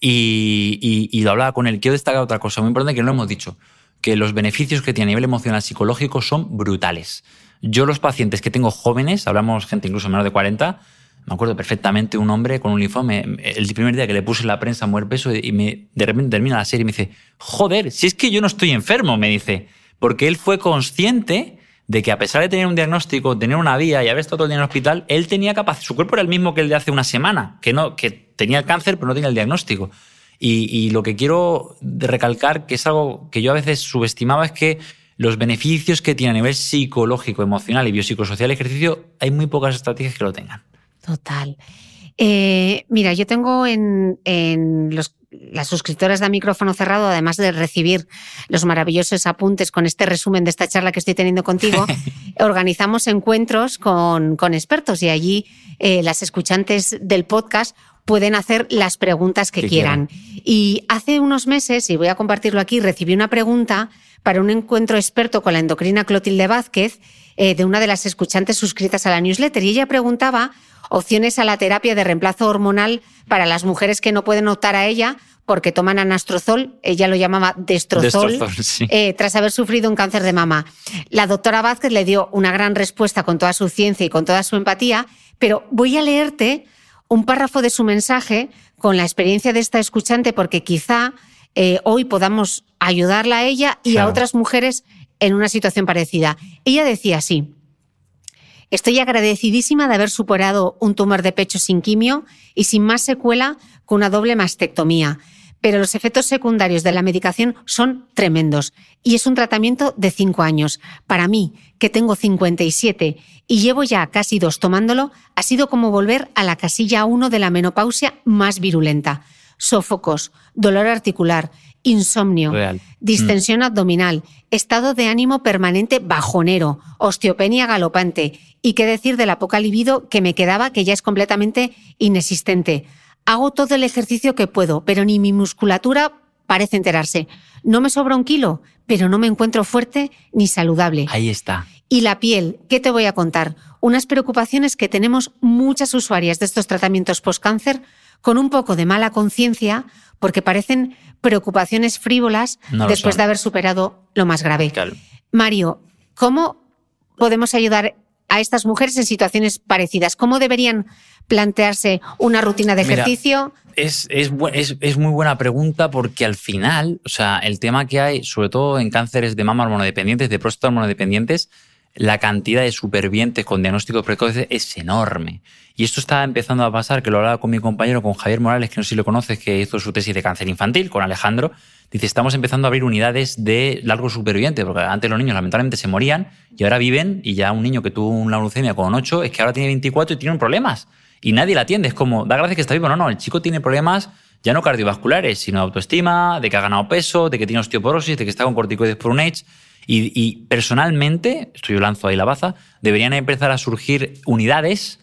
Y, y, lo hablaba con él. Quiero destacar otra cosa muy importante que no hemos dicho, que los beneficios que tiene a nivel emocional psicológico son brutales. Yo los pacientes que tengo jóvenes, hablamos gente incluso menor de 40, me acuerdo perfectamente un hombre con un linfoma, el primer día que le puse la prensa muer peso y me, de repente termina la serie y me dice, joder, si es que yo no estoy enfermo, me dice, porque él fue consciente de que a pesar de tener un diagnóstico, tener una vía y haber estado todo el día en el hospital, él tenía capacidad, su cuerpo era el mismo que el de hace una semana, que, no, que tenía el cáncer pero no tenía el diagnóstico. Y, y lo que quiero recalcar, que es algo que yo a veces subestimaba, es que los beneficios que tiene a nivel psicológico, emocional y biopsicosocial el ejercicio, hay muy pocas estrategias que lo tengan. Total. Eh, mira, yo tengo en, las suscriptoras de micrófono cerrado, además de recibir los maravillosos apuntes con este resumen de esta charla que estoy teniendo contigo, organizamos encuentros con, expertos y allí eh, las escuchantes del podcast pueden hacer las preguntas que, quieran. Y hace unos meses, y voy a compartirlo aquí, recibí una pregunta para un encuentro experto con la endocrina Clotilde Vázquez, eh, de una de las escuchantes suscritas a la newsletter, y ella preguntaba opciones a la terapia de reemplazo hormonal para las mujeres que no pueden optar a ella porque toman anastrozol, ella lo llamaba destrozol, eh, tras haber sufrido un cáncer de mama. La doctora Vázquez le dio una gran respuesta con toda su ciencia y con toda su empatía, pero voy a leerte un párrafo de su mensaje con la experiencia de esta escuchante porque quizá eh, hoy podamos ayudarla a ella y a otras mujeres en una situación parecida. Ella decía así, Estoy agradecidísima de haber superado un tumor de pecho sin quimio y sin más secuela con una doble mastectomía. Pero los efectos secundarios de la medicación son tremendos y es un tratamiento de cinco años. Para mí, que tengo 57 y llevo ya casi dos tomándolo, ha sido como volver a la casilla 1 de la menopausia más virulenta. Sofocos, dolor articular, insomnio, distensión mm. abdominal, estado de ánimo permanente bajonero, osteopenia galopante y qué decir de la poca libido que me quedaba que ya es completamente inexistente. Hago todo el ejercicio que puedo, pero ni mi musculatura parece enterarse. No me sobra un kilo, pero no me encuentro fuerte ni saludable. Ahí está. Y la piel, ¿qué te voy a contar? Unas preocupaciones que tenemos muchas usuarias de estos tratamientos post-cáncer con un poco de mala conciencia porque parecen preocupaciones frívolas después de haber superado lo más grave. Mario, ¿cómo podemos ayudar a estas mujeres en situaciones parecidas? ¿Cómo deberían plantearse una rutina de ejercicio? es, es, es, muy buena pregunta porque al final, o sea, el tema que hay, sobre todo en cánceres de mama hormonodependientes, de próstata hormonodependientes, la cantidad de supervivientes con diagnóstico precoz es enorme. Y esto está empezando a pasar, que lo hablaba con mi compañero, con Javier Morales, que no sé si lo conoces, que hizo su tesis de cáncer infantil con Alejandro. dice, estamos empezando a abrir unidades de largo superviviente, porque antes los niños lamentablemente se morían y ahora viven y ya un niño que tuvo una leucemia con 8 es que ahora tiene 24 y tiene problemas y nadie la atiende. Es como, da gracias que está vivo. No, no, el chico tiene problemas ya no cardiovasculares, sino de autoestima, de que ha ganado peso, de que tiene osteoporosis, de que está con corticoides por un age. Y, personalmente, esto yo lanzo ahí la baza, deberían empezar a surgir unidades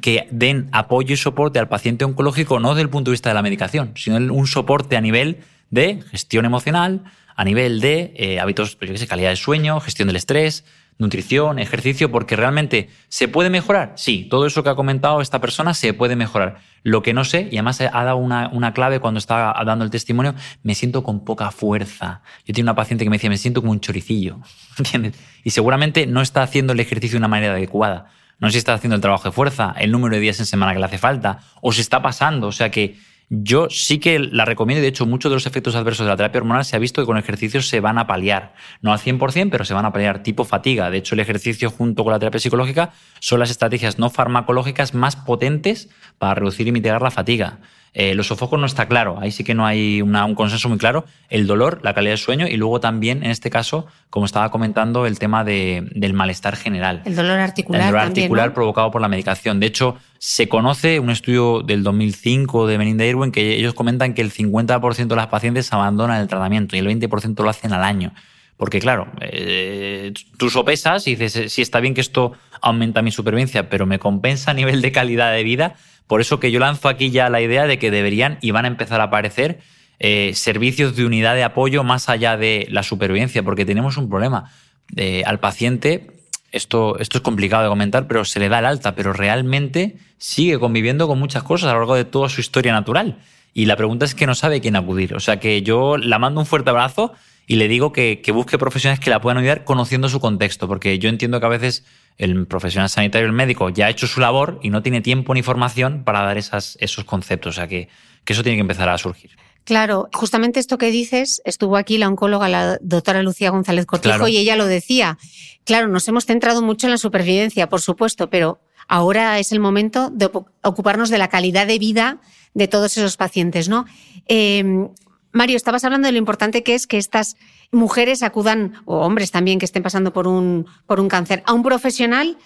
que den apoyo y soporte al paciente oncológico no desde el punto de vista de la medicación, sino un soporte a nivel de gestión emocional, a nivel de eh, hábitos, pues yo qué sé, calidad de sueño, gestión del estrés, nutrición, ejercicio, porque realmente se puede mejorar. Sí, todo eso que ha comentado esta persona se puede mejorar. Lo que no sé, y además ha dado una, una clave cuando estaba dando el testimonio, me siento con poca fuerza. Yo tengo una paciente que me decía, me siento como un choricillo, ¿entiendes? Y seguramente no está haciendo el ejercicio de una manera adecuada. No sé si está haciendo el trabajo de fuerza, el número de días en semana que le hace falta, o se está pasando. O sea que yo sí que la recomiendo y de hecho muchos de los efectos adversos de la terapia hormonal se ha visto que con ejercicios se van a paliar. No al 100%, pero se van a paliar tipo fatiga. De hecho, el ejercicio junto con la terapia psicológica son las estrategias no farmacológicas más potentes para reducir y mitigar la fatiga. Eh, los sofocos no está claro, ahí sí que no hay un consenso muy claro. El dolor, la calidad del sueño y luego también, en este caso, como estaba comentando, el tema del malestar general. El dolor articular. El dolor articular provocado por la medicación. De hecho, se conoce un estudio del 2005 de Melinda Irwin que ellos comentan que el 50% de las pacientes abandonan el tratamiento y el 20% lo hacen al año. Porque claro, eh, tú sopesas y dices, sí está bien que esto aumenta mi supervivencia, pero me compensa a nivel de calidad de vida por eso que yo lanzo aquí ya la idea de que deberían y van a empezar a aparecer eh, servicios de unidad de apoyo más allá de la supervivencia, porque tenemos un problema. Eh, al paciente, esto, esto es complicado de comentar, pero se le da el alta, pero realmente sigue conviviendo con muchas cosas a lo largo de toda su historia natural. Y la pregunta es que no sabe quién acudir. O sea que yo la mando un fuerte abrazo y le digo que, que busque profesionales que la puedan ayudar conociendo su contexto, porque yo entiendo que a veces el profesional sanitario, el médico, ya ha hecho su labor y no tiene tiempo ni formación para dar esas, esos conceptos. O sea, que, que eso tiene que empezar a surgir. Claro, justamente esto que dices, estuvo aquí la oncóloga, la doctora Lucía González Cortijo, y ella lo decía. Claro, nos hemos centrado mucho en la supervivencia, por supuesto, pero ahora es el momento de ocuparnos de la calidad de vida de todos esos pacientes, ¿no? Eh, Mario, estabas hablando de lo importante que es que estas mujeres acudan, o hombres también que estén pasando por un, por un cáncer, a un profesional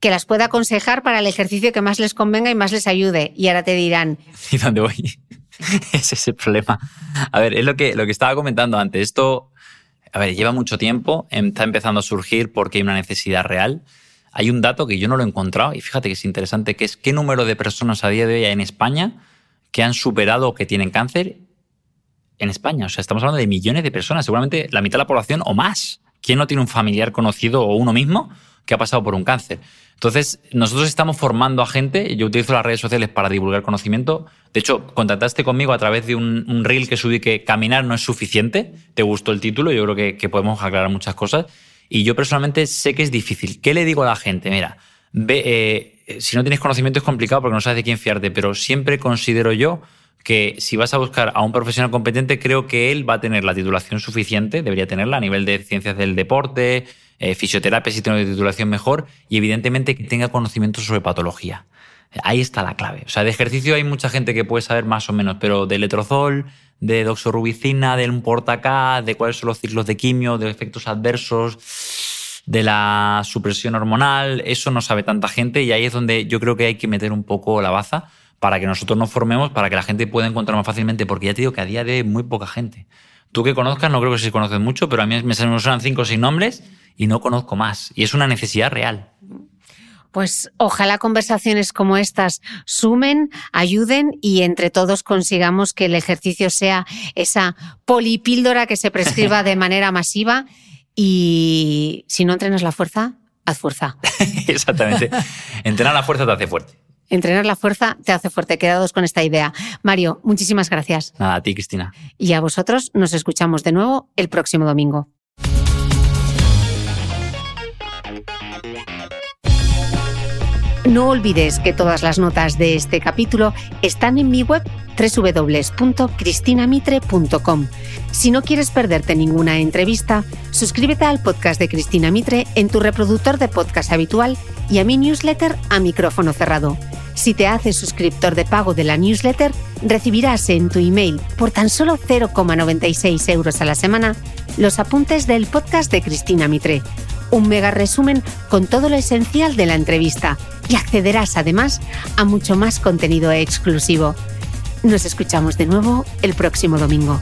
que las pueda aconsejar para el ejercicio que más les convenga y más les ayude. Y ahora te dirán. ¿Y dónde voy? Ese es el problema. A ver, es lo que, lo que estaba comentando antes. Esto, a ver, lleva mucho tiempo, está empezando a surgir porque hay una necesidad real. Hay un dato que yo no lo he encontrado y fíjate que es interesante, que es qué número de personas a día de hoy hay en España que han superado o que tienen cáncer en España. O sea, estamos hablando de millones de personas, seguramente la mitad de la población o más. ¿Quién no tiene un familiar conocido o uno mismo que ha pasado por un cáncer? Entonces, nosotros estamos formando a gente, yo utilizo las redes sociales para divulgar conocimiento. De hecho, contactaste conmigo a través de un, reel que subí que caminar no es suficiente. ¿Te gustó el título? Yo creo que, podemos aclarar muchas cosas. Y yo personalmente sé que es difícil. ¿Qué le digo a la gente? Mira, ve, eh, si no tienes conocimiento es complicado porque no sabes de quién fiarte, pero siempre considero yo que si vas a buscar a un profesional competente, creo que él va a tener la titulación suficiente, debería tenerla a nivel de ciencias del deporte, eh, fisioterapia si tiene una titulación mejor y evidentemente que tenga conocimientos sobre patología. Ahí está la clave. O sea, de ejercicio hay mucha gente que puede saber más o menos, pero de letrozol, de doxorubicina, del portacá, de cuáles son los ciclos de quimio, de efectos adversos, de la supresión hormonal, eso no sabe tanta gente y ahí es donde yo creo que hay que meter un poco la baza para que nosotros nos formemos, para que la gente pueda encontrar más fácilmente, porque ya te digo que a día de hoy muy poca gente. Tú que conozcas, no creo que se conocen mucho, pero a mí me suenan cinco o seis nombres y no conozco más. Y es una necesidad real. Pues ojalá conversaciones como estas sumen, ayuden y entre todos consigamos que el ejercicio sea esa polipíldora que se prescriba de manera masiva y si no entrenas la fuerza, haz fuerza. Exactamente. Entrenar la fuerza te hace fuerte. Entrenar la fuerza te hace fuerte. Quedados con esta idea. Mario, muchísimas gracias. Nada, a ti, Cristina. Y a vosotros nos escuchamos de nuevo el próximo domingo. No olvides que todas las notas de este capítulo están en mi web www.cristinamitre.com. Si no quieres perderte ninguna entrevista, suscríbete al podcast de Cristina Mitre en tu reproductor de podcast habitual y a mi newsletter a micrófono cerrado. Si te haces suscriptor de pago de la newsletter, recibirás en tu email por tan solo 0,96 euros a la semana los apuntes del podcast de Cristina Mitre, un mega resumen con todo lo esencial de la entrevista y accederás además a mucho más contenido exclusivo. Nos escuchamos de nuevo el próximo domingo.